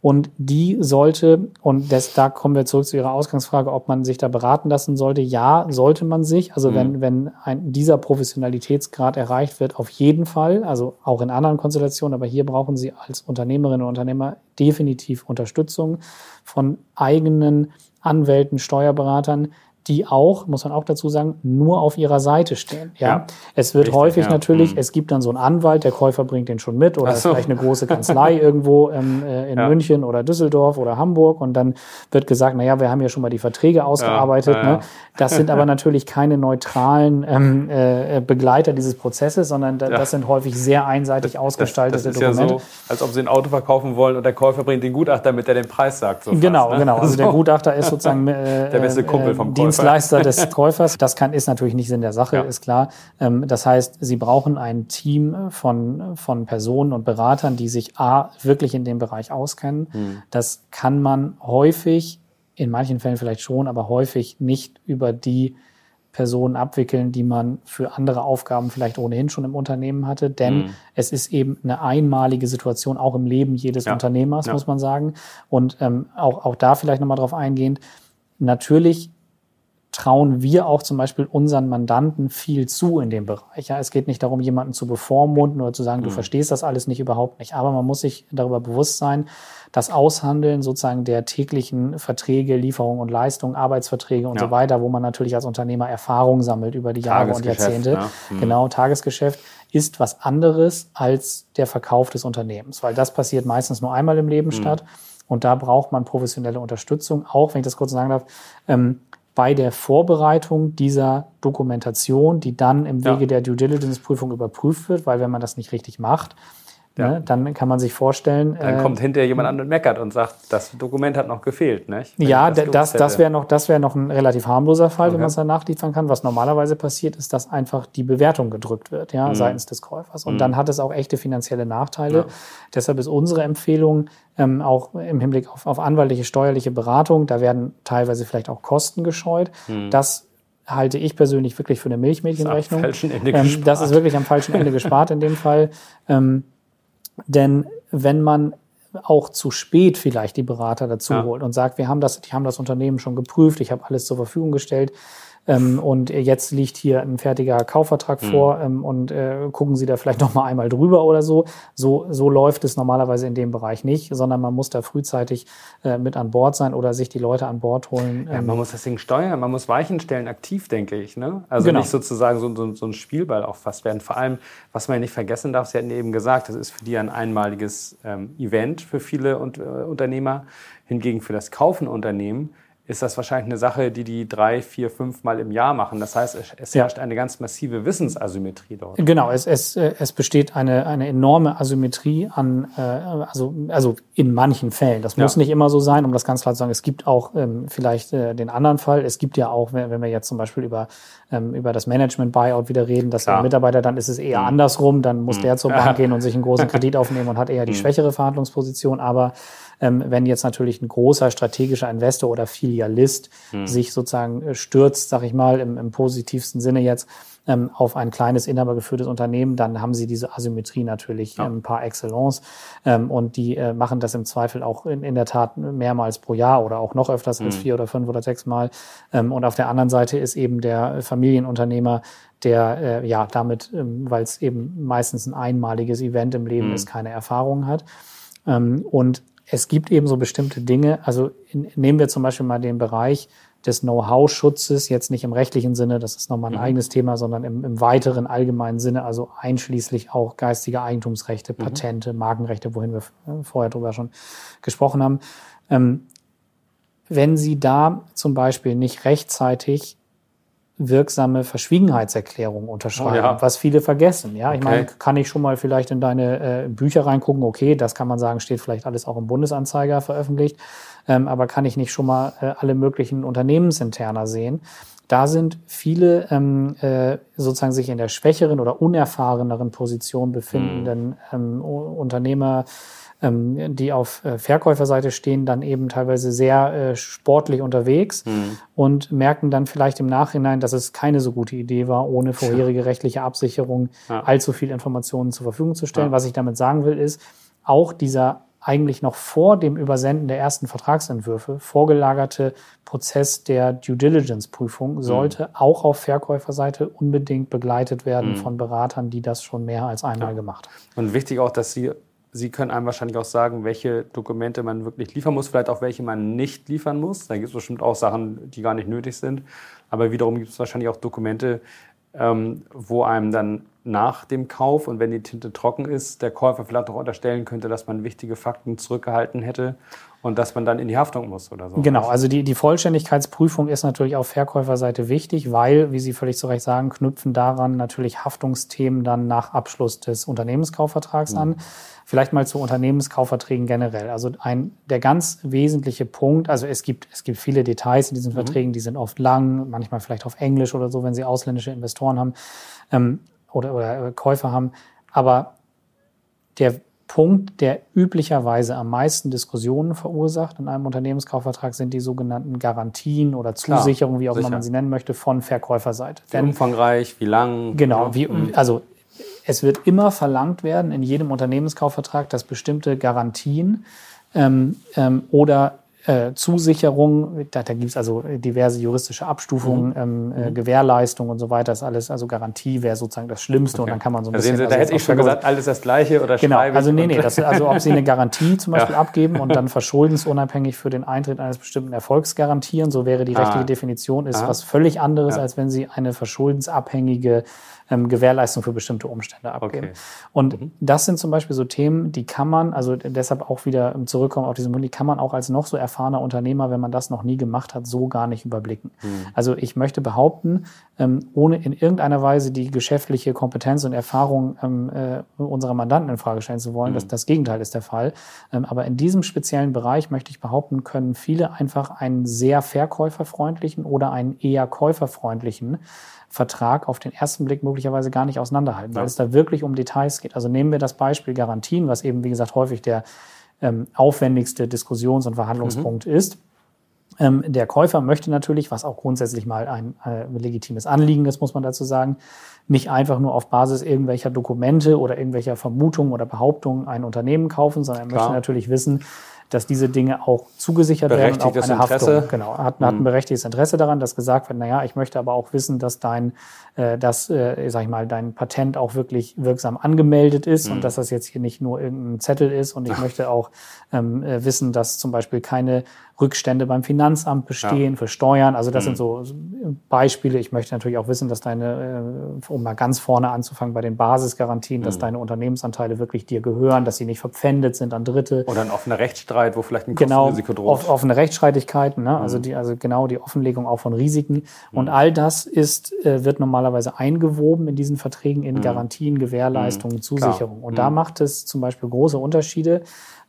Und die sollte, und das, da kommen wir zurück zu Ihrer Ausgangsfrage, ob man sich da beraten lassen sollte. Ja, sollte man sich. Also wenn, wenn ein, dieser Professionalitätsgrad erreicht wird, auf jeden Fall. Also auch in anderen Konstellationen. Aber hier brauchen Sie als Unternehmerinnen und Unternehmer definitiv Unterstützung von eigenen Anwälten, Steuerberatern, die auch, muss man auch dazu sagen, nur auf ihrer Seite stehen. Ja, Ja. es wird Richtig, häufig ja. natürlich, Mhm. es gibt dann so einen Anwalt, der Käufer bringt den schon mit oder ist so. vielleicht eine große Kanzlei irgendwo ähm, äh, in Ja. München oder Düsseldorf oder Hamburg und dann wird gesagt, na ja, wir haben ja schon mal die Verträge ausgearbeitet. ja, ja. Ne? Das sind aber natürlich keine neutralen ähm, äh, Begleiter dieses Prozesses, sondern da, Ja. das sind häufig sehr einseitig Das, ausgestaltete das ist ja Dokumente. so, als ob sie ein Auto verkaufen wollen und der Käufer bringt den Gutachter mit, der den Preis sagt. So Genau, fast, ne? genau. Also der. Gutachter ist sozusagen äh, Der beste Kumpel äh, vom Käufer. Dienstleister des Käufers. Das kann, ist natürlich nicht Sinn der Sache, Ja. ist klar. Ähm, das heißt, Sie brauchen ein Team von, von Personen und Beratern, die sich A, wirklich in dem Bereich auskennen. Hm. Das kann man häufig, in manchen Fällen vielleicht schon, aber häufig nicht über die Personen abwickeln, die man für andere Aufgaben vielleicht ohnehin schon im Unternehmen hatte. Denn Mhm. es ist eben eine einmalige Situation, auch im Leben jedes Ja. Unternehmers, Ja. muss man sagen. Und ähm, auch, auch da vielleicht nochmal drauf eingehend. Natürlich trauen wir auch zum Beispiel unseren Mandanten viel zu in dem Bereich. Ja, es geht nicht darum, jemanden zu bevormunden oder zu sagen, du verstehst das alles nicht überhaupt nicht. Aber man muss sich darüber bewusst sein, das Aushandeln sozusagen der täglichen Verträge, Lieferungen und Leistungen, Arbeitsverträge und Ja. so weiter, wo man natürlich als Unternehmer Erfahrung sammelt über die Jahre und Jahrzehnte. ne? Mhm. Genau, Tagesgeschäft ist was anderes als der Verkauf des Unternehmens, weil das passiert meistens nur einmal im Leben Mhm. statt. Und da braucht man professionelle Unterstützung, auch wenn ich das kurz sagen darf, ähm, bei der Vorbereitung dieser Dokumentation, die dann im Ja. Wege der Due Diligence-Prüfung überprüft wird, weil wenn man das nicht richtig macht, Ja. ne, dann kann man sich vorstellen. Dann äh, kommt hinterher jemand an und meckert und sagt, das Dokument hat noch gefehlt. Nicht? Wenn ja, das, das, das wäre noch, das wäre noch ein relativ harmloser Fall, wenn Okay. man es dann nachliefern kann. Was normalerweise passiert, ist, dass einfach die Bewertung gedrückt wird, ja, seitens des Käufers. Und dann hat es auch echte finanzielle Nachteile. Ja. Deshalb ist unsere Empfehlung ähm, auch im Hinblick auf, auf anwaltliche, steuerliche Beratung, da werden teilweise vielleicht auch Kosten gescheut. Das halte ich persönlich wirklich für eine Milchmädchenrechnung. Das ähm, gespart. das ist wirklich am falschen Ende gespart in dem Fall. Ähm, denn wenn man auch zu spät vielleicht die Berater dazu Ja. holt und sagt, wir haben das, die haben das Unternehmen schon geprüft, ich habe alles zur Verfügung gestellt, ähm, und jetzt liegt hier ein fertiger Kaufvertrag Mhm. vor ähm, und äh, gucken Sie da vielleicht noch mal einmal drüber oder so. So, so läuft es normalerweise in dem Bereich nicht, sondern man muss da frühzeitig äh, mit an Bord sein oder sich die Leute an Bord holen. Ja, Ähm, man muss das Ding steuern, man muss Weichen stellen, aktiv, denke ich. Ne? Also Genau. nicht sozusagen so, so, so ein Spielball auch fast werden. Vor allem, was man ja nicht vergessen darf, Sie hatten eben gesagt, das ist für die ein einmaliges ähm, Event für viele und, äh, Unternehmer. Hingegen für das kaufende Unternehmen ist das wahrscheinlich eine Sache, die die drei, vier, fünf Mal im Jahr machen. Das heißt, es, es Ja. herrscht eine ganz massive Wissensasymmetrie dort. Genau, es, es, äh, es besteht eine, eine enorme Asymmetrie an, äh, also, also in manchen Fällen. Das muss Ja. nicht immer so sein, um das ganz klar zu sagen. Es gibt auch ähm, vielleicht äh, den anderen Fall. Es gibt ja auch, wenn, wenn wir jetzt zum Beispiel über, ähm, über das Management-Buyout wieder reden, dass der. Mitarbeiter, dann ist es eher andersrum, dann muss der zur Bank gehen und sich einen großen Kredit aufnehmen und hat eher die schwächere Verhandlungsposition. Aber ähm, wenn jetzt natürlich ein großer strategischer Investor oder Filialist sich sozusagen äh, stürzt, sag ich mal, im, im positivsten Sinne jetzt, ähm, auf ein kleines inhabergeführtes Unternehmen, dann haben sie diese Asymmetrie natürlich ähm, par excellence. Ähm, und die äh, machen das im Zweifel auch in, in der Tat mehrmals pro Jahr oder auch noch öfters als vier oder fünf oder sechs Mal. Ähm, und auf der anderen Seite ist eben der Familienunternehmer, der äh, ja damit, ähm, weil es eben meistens ein einmaliges Event im Leben ist, keine Erfahrung hat. Ähm, und es gibt eben so bestimmte Dinge, also in, nehmen wir zum Beispiel mal den Bereich des Know-how-Schutzes, jetzt nicht im rechtlichen Sinne, das ist nochmal ein eigenes Thema, sondern im, im weiteren allgemeinen Sinne, also einschließlich auch geistige Eigentumsrechte, Patente, Markenrechte, wohin wir äh, vorher drüber schon gesprochen haben. Ähm, wenn Sie da zum Beispiel nicht rechtzeitig wirksame Verschwiegenheitserklärungen unterschreiben, Oh ja. was viele vergessen. Ja, ich Okay. meine, kann ich schon mal vielleicht in deine äh, Bücher reingucken? Okay, das kann man sagen, steht vielleicht alles auch im Bundesanzeiger veröffentlicht, ähm, aber kann ich nicht schon mal äh, alle möglichen Unternehmensinterner sehen? Da sind viele ähm, äh, sozusagen sich in der schwächeren oder unerfahreneren Position befindenden ähm, U- Unternehmer, ähm, die auf äh, Verkäuferseite stehen, dann eben teilweise sehr äh, sportlich unterwegs und merken dann vielleicht im Nachhinein, dass es keine so gute Idee war, ohne vorherige rechtliche Absicherung Ja. allzu viel Informationen zur Verfügung zu stellen. Was ich damit sagen will, ist, auch dieser eigentlich noch vor dem Übersenden der ersten Vertragsentwürfe vorgelagerte Prozess der Due Diligence Prüfung sollte auch auf Verkäuferseite unbedingt begleitet werden von Beratern, die das schon mehr als einmal gemacht haben. Und wichtig auch, dass Sie, Sie können einem wahrscheinlich auch sagen, welche Dokumente man wirklich liefern muss, vielleicht auch welche man nicht liefern muss. Da gibt es bestimmt auch Sachen, die gar nicht nötig sind. Aber wiederum gibt es wahrscheinlich auch Dokumente, ähm, wo einem dann nach dem Kauf und wenn die Tinte trocken ist, der Käufer vielleicht auch unterstellen könnte, dass man wichtige Fakten zurückgehalten hätte und dass man dann in die Haftung muss oder so. Genau, also die, die Vollständigkeitsprüfung ist natürlich auf Verkäuferseite wichtig, weil, wie Sie völlig zu Recht sagen, knüpfen daran natürlich Haftungsthemen dann nach Abschluss des Unternehmenskaufvertrags an. Vielleicht mal zu Unternehmenskaufverträgen generell. Also ein, der ganz wesentliche Punkt, also es gibt, es gibt viele Details in diesen Verträgen, die sind oft lang, manchmal vielleicht auf Englisch oder so, wenn Sie ausländische Investoren haben ähm, oder, oder äh, Käufer haben. Aber der Punkt, der üblicherweise am meisten Diskussionen verursacht in einem Unternehmenskaufvertrag, sind die sogenannten Garantien oder Zusicherungen, wie auch immer man sie nennen möchte, von Verkäuferseite. Wie umfangreich, wie lang? Genau, Ja. wie, also es wird immer verlangt werden in jedem Unternehmenskaufvertrag, dass bestimmte Garantien ähm, ähm, oder äh, Zusicherungen, da, da gibt es also diverse juristische Abstufungen, ähm, äh, Gewährleistung und so weiter, ist alles, also Garantie wäre sozusagen das Schlimmste und dann kann man so ein Da bisschen. sehen Sie, also da jetzt hätte ich schon gesagt, alles das Gleiche oder Genau, also nee, nee, das, also ob Sie eine Garantie zum Beispiel abgeben und dann verschuldensunabhängig für den Eintritt eines bestimmten Erfolgs garantieren, so wäre die rechtliche Ah. Definition, ist Ah. was völlig anderes, Ja. als wenn Sie eine verschuldensabhängige ähm, Gewährleistung für bestimmte Umstände abgeben. Okay. Und das sind zum Beispiel so Themen, die kann man, also deshalb auch wieder ähm, zurückkommen auf diesen Punkt, die kann man auch als noch so erfahrener Unternehmer, wenn man das noch nie gemacht hat, so gar nicht überblicken. Also ich möchte behaupten, ähm, ohne in irgendeiner Weise die geschäftliche Kompetenz und Erfahrung ähm, äh, unserer Mandanten in Frage stellen zu wollen, dass das Gegenteil ist der Fall. Ähm, aber in diesem speziellen Bereich möchte ich behaupten, können viele einfach einen sehr verkäuferfreundlichen oder einen eher käuferfreundlichen Vertrag auf den ersten Blick möglicherweise gar nicht auseinanderhalten, weil es da wirklich um Details geht. Also nehmen wir das Beispiel Garantien, was eben, wie gesagt, häufig der ähm, aufwendigste Diskussions- und Verhandlungspunkt ist. Ähm, der Käufer möchte natürlich, was auch grundsätzlich mal ein äh, legitimes Anliegen ist, muss man dazu sagen, nicht einfach nur auf Basis irgendwelcher Dokumente oder irgendwelcher Vermutungen oder Behauptungen ein Unternehmen kaufen, sondern er möchte natürlich wissen, dass diese Dinge auch zugesichert werden und auch eine Interesse. Haftung. Genau, hat, hat ein berechtigtes Interesse daran, dass gesagt wird, naja, ich möchte aber auch wissen, dass dein, äh, dass, äh, sag ich mal, dein Patent auch wirklich wirksam angemeldet ist und dass das jetzt hier nicht nur irgendein Zettel ist und ich möchte auch ähm, äh, wissen, dass zum Beispiel keine Rückstände beim Finanzamt bestehen für Steuern. Also das sind so Beispiele. Ich möchte natürlich auch wissen, dass deine, äh, um mal ganz vorne anzufangen bei den Basisgarantien, dass deine Unternehmensanteile wirklich dir gehören, dass sie nicht verpfändet sind an Dritte Oder ein offener Rechtsstreit, wo vielleicht ein genau Kostenrisiko droht. off, offene Rechtsstreitigkeiten, ne? Mhm. also die also genau die Offenlegung auch von Risiken und all das ist äh, wird normalerweise eingewoben in diesen Verträgen Mhm. in Garantien, Gewährleistungen, Zusicherung und da macht es zum Beispiel große Unterschiede.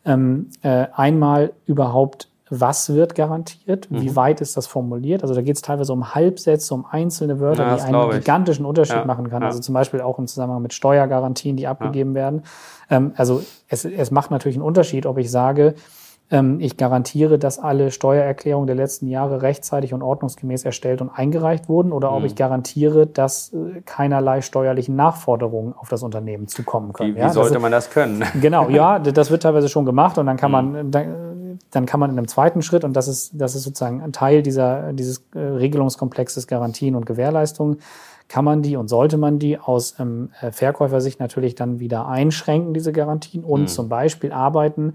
Ähm, äh, einmal überhaupt was wird garantiert? Mhm. Wie weit ist das formuliert? Also da geht es teilweise um Halbsätze, um einzelne Wörter, Ja, die einen gigantischen Unterschied Ja, machen kann. ja. Also zum Beispiel auch im Zusammenhang mit Steuergarantien, die abgegeben werden. Ähm, also es, es macht natürlich einen Unterschied, ob ich sage, ich garantiere, dass alle Steuererklärungen der letzten Jahre rechtzeitig und ordnungsgemäß erstellt und eingereicht wurden oder Mhm. ob ich garantiere, dass äh, keinerlei steuerlichen Nachforderungen auf das Unternehmen zukommen können. wie wie Ja, das sollte ist- man das können? Genau, ja, das wird teilweise schon gemacht und dann kann Mhm. man, dann, dann kann man in einem zweiten Schritt, und das ist, das ist sozusagen ein Teil dieser, dieses äh, Regelungskomplexes Garantien und Gewährleistungen, kann man die und sollte man die aus ähm, äh, Verkäufersicht natürlich dann wieder einschränken, diese Garantien, Mhm. und zum Beispiel arbeiten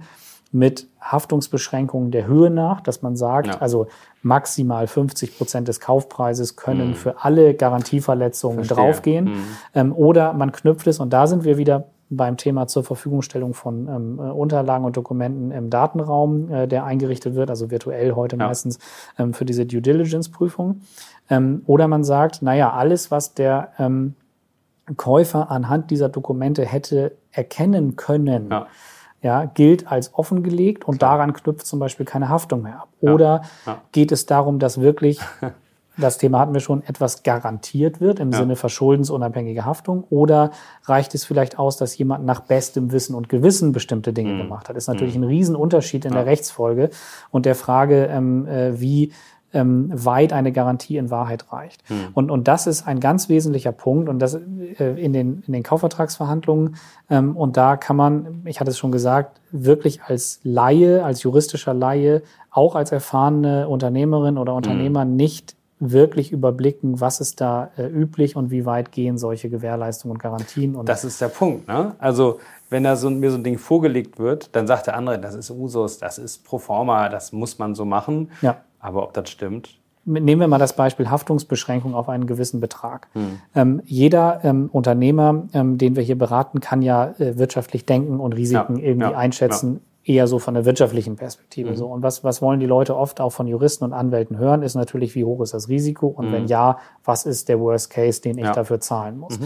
mit Haftungsbeschränkungen der Höhe nach, dass man sagt, Ja. also maximal 50 Prozent des Kaufpreises können für alle Garantieverletzungen Mhm. Verstehe. draufgehen. Mhm. Ähm, oder man knüpft es, und da sind wir wieder beim Thema zur Verfügungstellung von ähm, äh, Unterlagen und Dokumenten im Datenraum, äh, der eingerichtet wird, also virtuell heute Ja. meistens ähm, für diese Due Diligence-Prüfung. Ähm, oder man sagt, naja, alles, was der ähm, Käufer anhand dieser Dokumente hätte erkennen können, Ja. Ja, gilt als offengelegt und daran knüpft zum Beispiel keine Haftung mehr ab. Oder Ja. geht es darum, dass wirklich, das Thema hatten wir schon, etwas garantiert wird im Ja. Sinne verschuldensunabhängige Haftung? Oder reicht es vielleicht aus, dass jemand nach bestem Wissen und Gewissen bestimmte Dinge Mhm. gemacht hat? Ist natürlich ein Riesenunterschied in der Rechtsfolge und der Frage, ähm, äh, wie ähm, weit eine Garantie in Wahrheit reicht. Und, und das ist ein ganz wesentlicher Punkt und das äh, in den, in den Kaufvertragsverhandlungen. Ähm, und da kann man, ich hatte es schon gesagt, wirklich als Laie, als juristischer Laie, auch als erfahrene Unternehmerin oder Unternehmer nicht wirklich überblicken, was ist da äh, üblich und wie weit gehen solche Gewährleistungen und Garantien. Und Das ist der Punkt. Ne? Also wenn da so, mir so ein Ding vorgelegt wird, dann sagt der andere, das ist Usus, das ist Proforma, das muss man so machen. Ja. Aber ob das stimmt? Nehmen wir mal das Beispiel Haftungsbeschränkung auf einen gewissen Betrag. Ähm, jeder ähm, Unternehmer, ähm, den wir hier beraten, kann ja äh, wirtschaftlich denken und Risiken Ja, irgendwie ja, einschätzen, eher so von der wirtschaftlichen Perspektive. So. Und was, was wollen die Leute oft auch von Juristen und Anwälten hören, ist natürlich, wie hoch ist das Risiko und wenn ja, was ist der Worst Case, den ich Ja. dafür zahlen muss.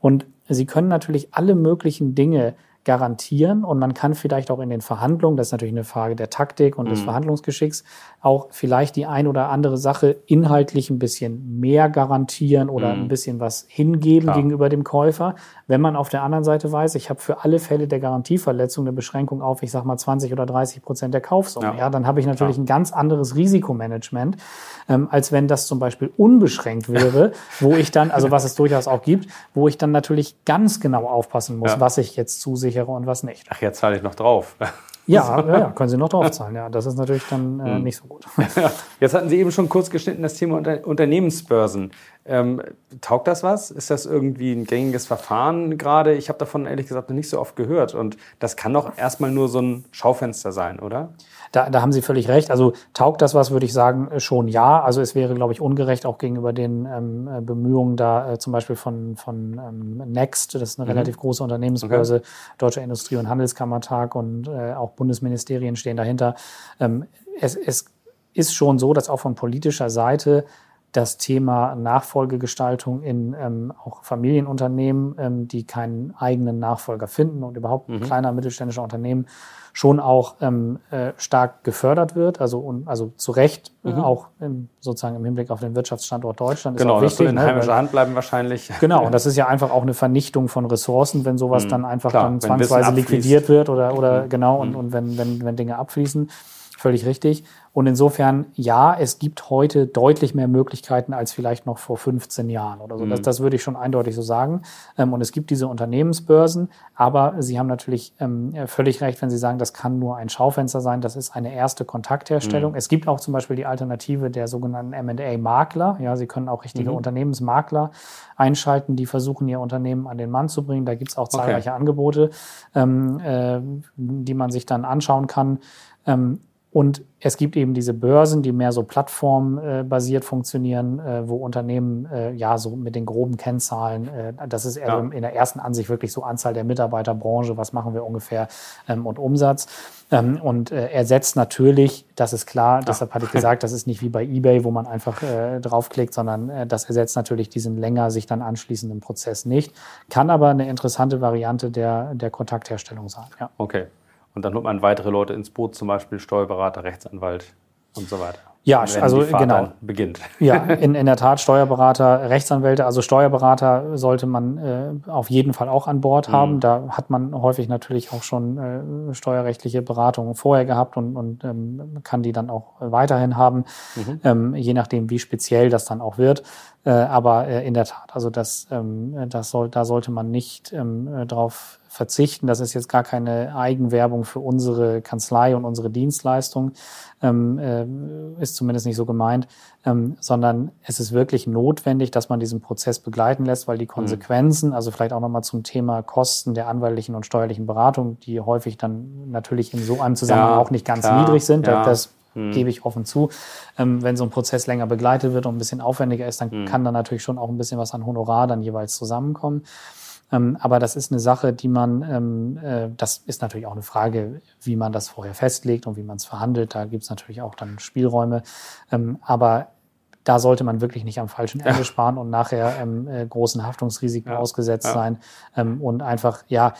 Und sie können natürlich alle möglichen Dinge garantieren und man kann vielleicht auch in den Verhandlungen, das ist natürlich eine Frage der Taktik und des Verhandlungsgeschicks, auch vielleicht die ein oder andere Sache inhaltlich ein bisschen mehr garantieren oder ein bisschen was hingeben Klar. gegenüber dem Käufer. Wenn man auf der anderen Seite weiß, ich habe für alle Fälle der Garantieverletzung eine Beschränkung auf, ich sag mal 20 oder 30 Prozent der Kaufsumme, Ja. ja, dann habe ich natürlich ein ganz anderes Risikomanagement, ähm, als wenn das zum Beispiel unbeschränkt wäre, wo ich dann, also was es durchaus auch gibt, wo ich dann natürlich ganz genau aufpassen muss, Ja. was ich jetzt zusichere und was nicht. Ach, jetzt zahle ich noch drauf. Ja, ja, ja können Sie noch draufzahlen. Ja, das ist natürlich dann Hm. äh, nicht so gut. Jetzt hatten Sie eben schon kurz geschnitten das Thema Unter Unternehmensbörsen. Ähm, taugt das was? Ist das irgendwie ein gängiges Verfahren gerade? Ich habe davon ehrlich gesagt noch nicht so oft gehört. Und das kann doch erstmal nur so ein Schaufenster sein, oder? Da, da haben Sie völlig recht. Also taugt das was, würde ich sagen, schon ja. Also es wäre, glaube ich, ungerecht auch gegenüber den ähm, äh, Bemühungen da äh, zum Beispiel von, von ähm, Next, das ist eine relativ große Unternehmensbörse, Deutscher Industrie- und Handelskammertag und äh, auch Bundesministerien stehen dahinter. Ähm, es, es ist schon so, dass auch von politischer Seite das Thema Nachfolgegestaltung in ähm, auch Familienunternehmen, ähm, die keinen eigenen Nachfolger finden und überhaupt kleiner mittelständischer Unternehmen schon auch ähm, äh, stark gefördert wird, also und, also zu Recht äh, auch im, sozusagen im Hinblick auf den Wirtschaftsstandort Deutschland ist Genau, auch das soll wichtig. in ne, heimischer Hand bleiben wahrscheinlich. Genau, und das ist ja einfach auch eine Vernichtung von Ressourcen, wenn sowas dann einfach Klar, dann zwangsweise liquidiert wird oder, oder genau, und, und wenn, wenn, wenn Dinge abfließen. Völlig richtig. Und insofern, ja, es gibt heute deutlich mehr Möglichkeiten als vielleicht noch vor 15 Jahren oder so. Mhm. Das, das würde ich schon eindeutig so sagen. Ähm, und es gibt diese Unternehmensbörsen, aber Sie haben natürlich ähm, völlig recht, wenn Sie sagen, das kann nur ein Schaufenster sein. Das ist eine erste Kontaktherstellung. Mhm. Es gibt auch zum Beispiel die Alternative der sogenannten M&A-Makler. Ja, Sie können auch richtige mhm. Unternehmensmakler einschalten, die versuchen, ihr Unternehmen an den Mann zu bringen. Da gibt es auch zahlreiche okay. Angebote, ähm, äh, die man sich dann anschauen kann. Und es gibt eben diese Börsen, die mehr so plattformbasiert funktionieren, äh, wo Unternehmen äh, ja so mit den groben Kennzahlen, äh, das ist eher ja. in der ersten Ansicht wirklich so Anzahl der Mitarbeiter, Branche, was machen wir ungefähr ähm, und Umsatz. Ähm, und ersetzt natürlich, das ist klar, ja. deshalb hatte ich gesagt, das ist nicht wie bei eBay, wo man einfach draufklickt, sondern das ersetzt natürlich diesen länger sich dann anschließenden Prozess nicht. Kann aber eine interessante Variante der, der Kontaktherstellung sein. Ja. Okay. Und dann holt man weitere Leute ins Boot, zum Beispiel Steuerberater, Rechtsanwalt und so weiter. Ja, also genau. Beginnt. Ja, in, in der Tat Steuerberater, Rechtsanwälte, also Steuerberater sollte man äh, auf jeden Fall auch an Bord mhm. haben. Da hat man häufig natürlich auch schon äh, steuerrechtliche Beratungen vorher gehabt und, und ähm, kann die dann auch weiterhin haben, mhm. ähm, je nachdem, wie speziell das dann auch wird. Äh, aber äh, in der Tat, also das, ähm, das soll, da sollte man nicht ähm, drauf verzichten. Das ist jetzt gar keine Eigenwerbung für unsere Kanzlei und unsere Dienstleistung, ähm, äh, ist zumindest nicht so gemeint, ähm, sondern es ist wirklich notwendig, dass man diesen Prozess begleiten lässt, weil die mhm. Konsequenzen, mhm. also vielleicht auch nochmal zum Thema Kosten der anwaltlichen und steuerlichen Beratung, die häufig dann natürlich in so einem Zusammenhang ja, auch nicht ganz klar, niedrig sind, ja. das hm. gebe ich offen zu. Ähm, wenn so ein Prozess länger begleitet wird und ein bisschen aufwendiger ist, dann hm. kann da natürlich schon auch ein bisschen was an Honorar dann jeweils zusammenkommen. Ähm, aber das ist eine Sache, die man, ähm, äh, das ist natürlich auch eine Frage, wie man das vorher festlegt und wie man es verhandelt. Da gibt es natürlich auch dann Spielräume. Ähm, aber da sollte man wirklich nicht am falschen Ende ja. sparen und nachher äh, großen Haftungsrisiken ja. ausgesetzt ja. sein. Und einfach, ja,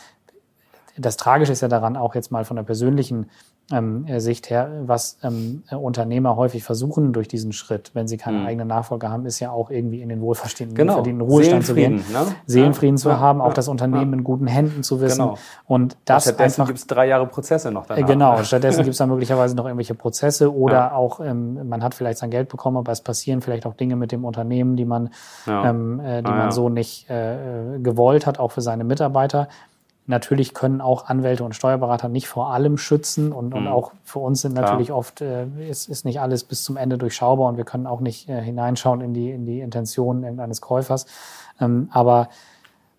das Tragische ist ja daran auch jetzt mal von der persönlichen Sicht her, was ähm, Unternehmer häufig versuchen durch diesen Schritt, wenn sie keine mhm. eigenen Nachfolger haben, ist ja auch irgendwie in den wohlverdienten genau. verdienten Ruhestand zu gehen, ne? Seelenfrieden ja. zu haben, ja. auch das Unternehmen ja. in guten Händen zu wissen. Genau. Und das und stattdessen gibt es drei Jahre Prozesse noch danach. Äh, genau, stattdessen gibt es dann möglicherweise noch irgendwelche Prozesse oder auch, ähm, man hat vielleicht sein Geld bekommen, aber es passieren vielleicht auch Dinge mit dem Unternehmen, die man, ähm, äh, die ah, man so nicht äh, gewollt hat, auch für seine Mitarbeiter. Natürlich können auch Anwälte und Steuerberater nicht vor allem schützen und, und mhm. auch für uns sind natürlich Klar. oft, äh, ist, ist nicht alles bis zum Ende durchschaubar und wir können auch nicht äh, hineinschauen in die, in die Intentionen irgendeines Käufers. Ähm, aber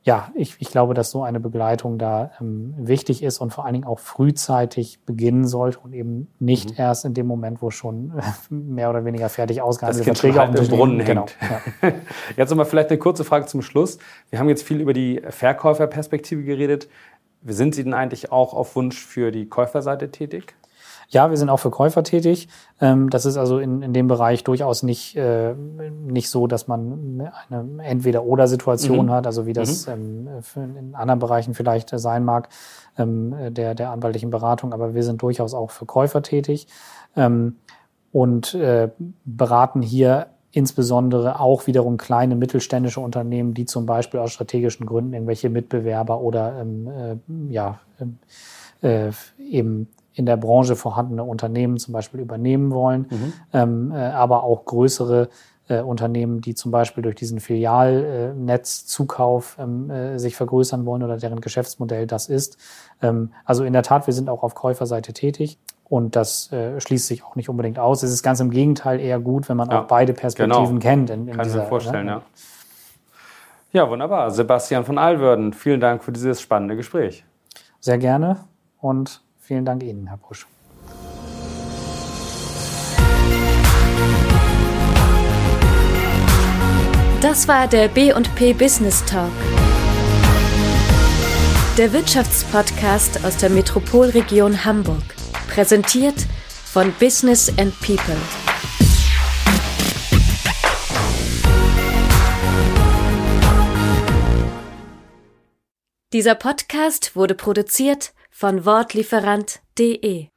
ja, ich, ich glaube, dass so eine Begleitung da ähm, wichtig ist und vor allen Dingen auch frühzeitig beginnen sollte und eben nicht mhm. erst in dem Moment, wo schon mehr oder weniger fertig ausgehandelte Verträge auf dem Brunnen genau, Ja. Jetzt nochmal vielleicht eine kurze Frage zum Schluss. Wir haben jetzt viel über die Verkäuferperspektive geredet. Sind Sie denn eigentlich auch auf Wunsch für die Käuferseite tätig? Ja, wir sind auch für Käufer tätig. Ähm, das ist also in, in dem Bereich durchaus nicht, äh, nicht so, dass man eine Entweder-Oder-Situation mhm. hat, also wie das mhm. ähm, in anderen Bereichen vielleicht sein mag, ähm, der, der anwaltlichen Beratung. Aber wir sind durchaus auch für Käufer tätig und äh, beraten hier insbesondere auch wiederum kleine mittelständische Unternehmen, die zum Beispiel aus strategischen Gründen irgendwelche Mitbewerber oder ähm, äh, ja äh, eben in der Branche vorhandene Unternehmen zum Beispiel übernehmen wollen, mhm. ähm, äh, aber auch größere äh, Unternehmen, die zum Beispiel durch diesen Filialnetzzukauf ähm, äh, sich vergrößern wollen oder deren Geschäftsmodell das ist. Ähm, also in der Tat, wir sind auch auf Käuferseite tätig. Und das äh, schließt sich auch nicht unbedingt aus. Es ist ganz im Gegenteil eher gut, wenn man ja, auch beide Perspektiven genau. kennt. In, in Kann dieser, ich mir vorstellen, ne? ja. Ja, wunderbar. Sebastian von Alwörden, vielen Dank für dieses spannende Gespräch. Sehr gerne und Vielen Dank Ihnen, Herr Busch. Das war der B&P Business Talk. Der Wirtschaftspodcast aus der Metropolregion Hamburg. Präsentiert von Business and People. Dieser Podcast wurde produziert von Wortlieferant.de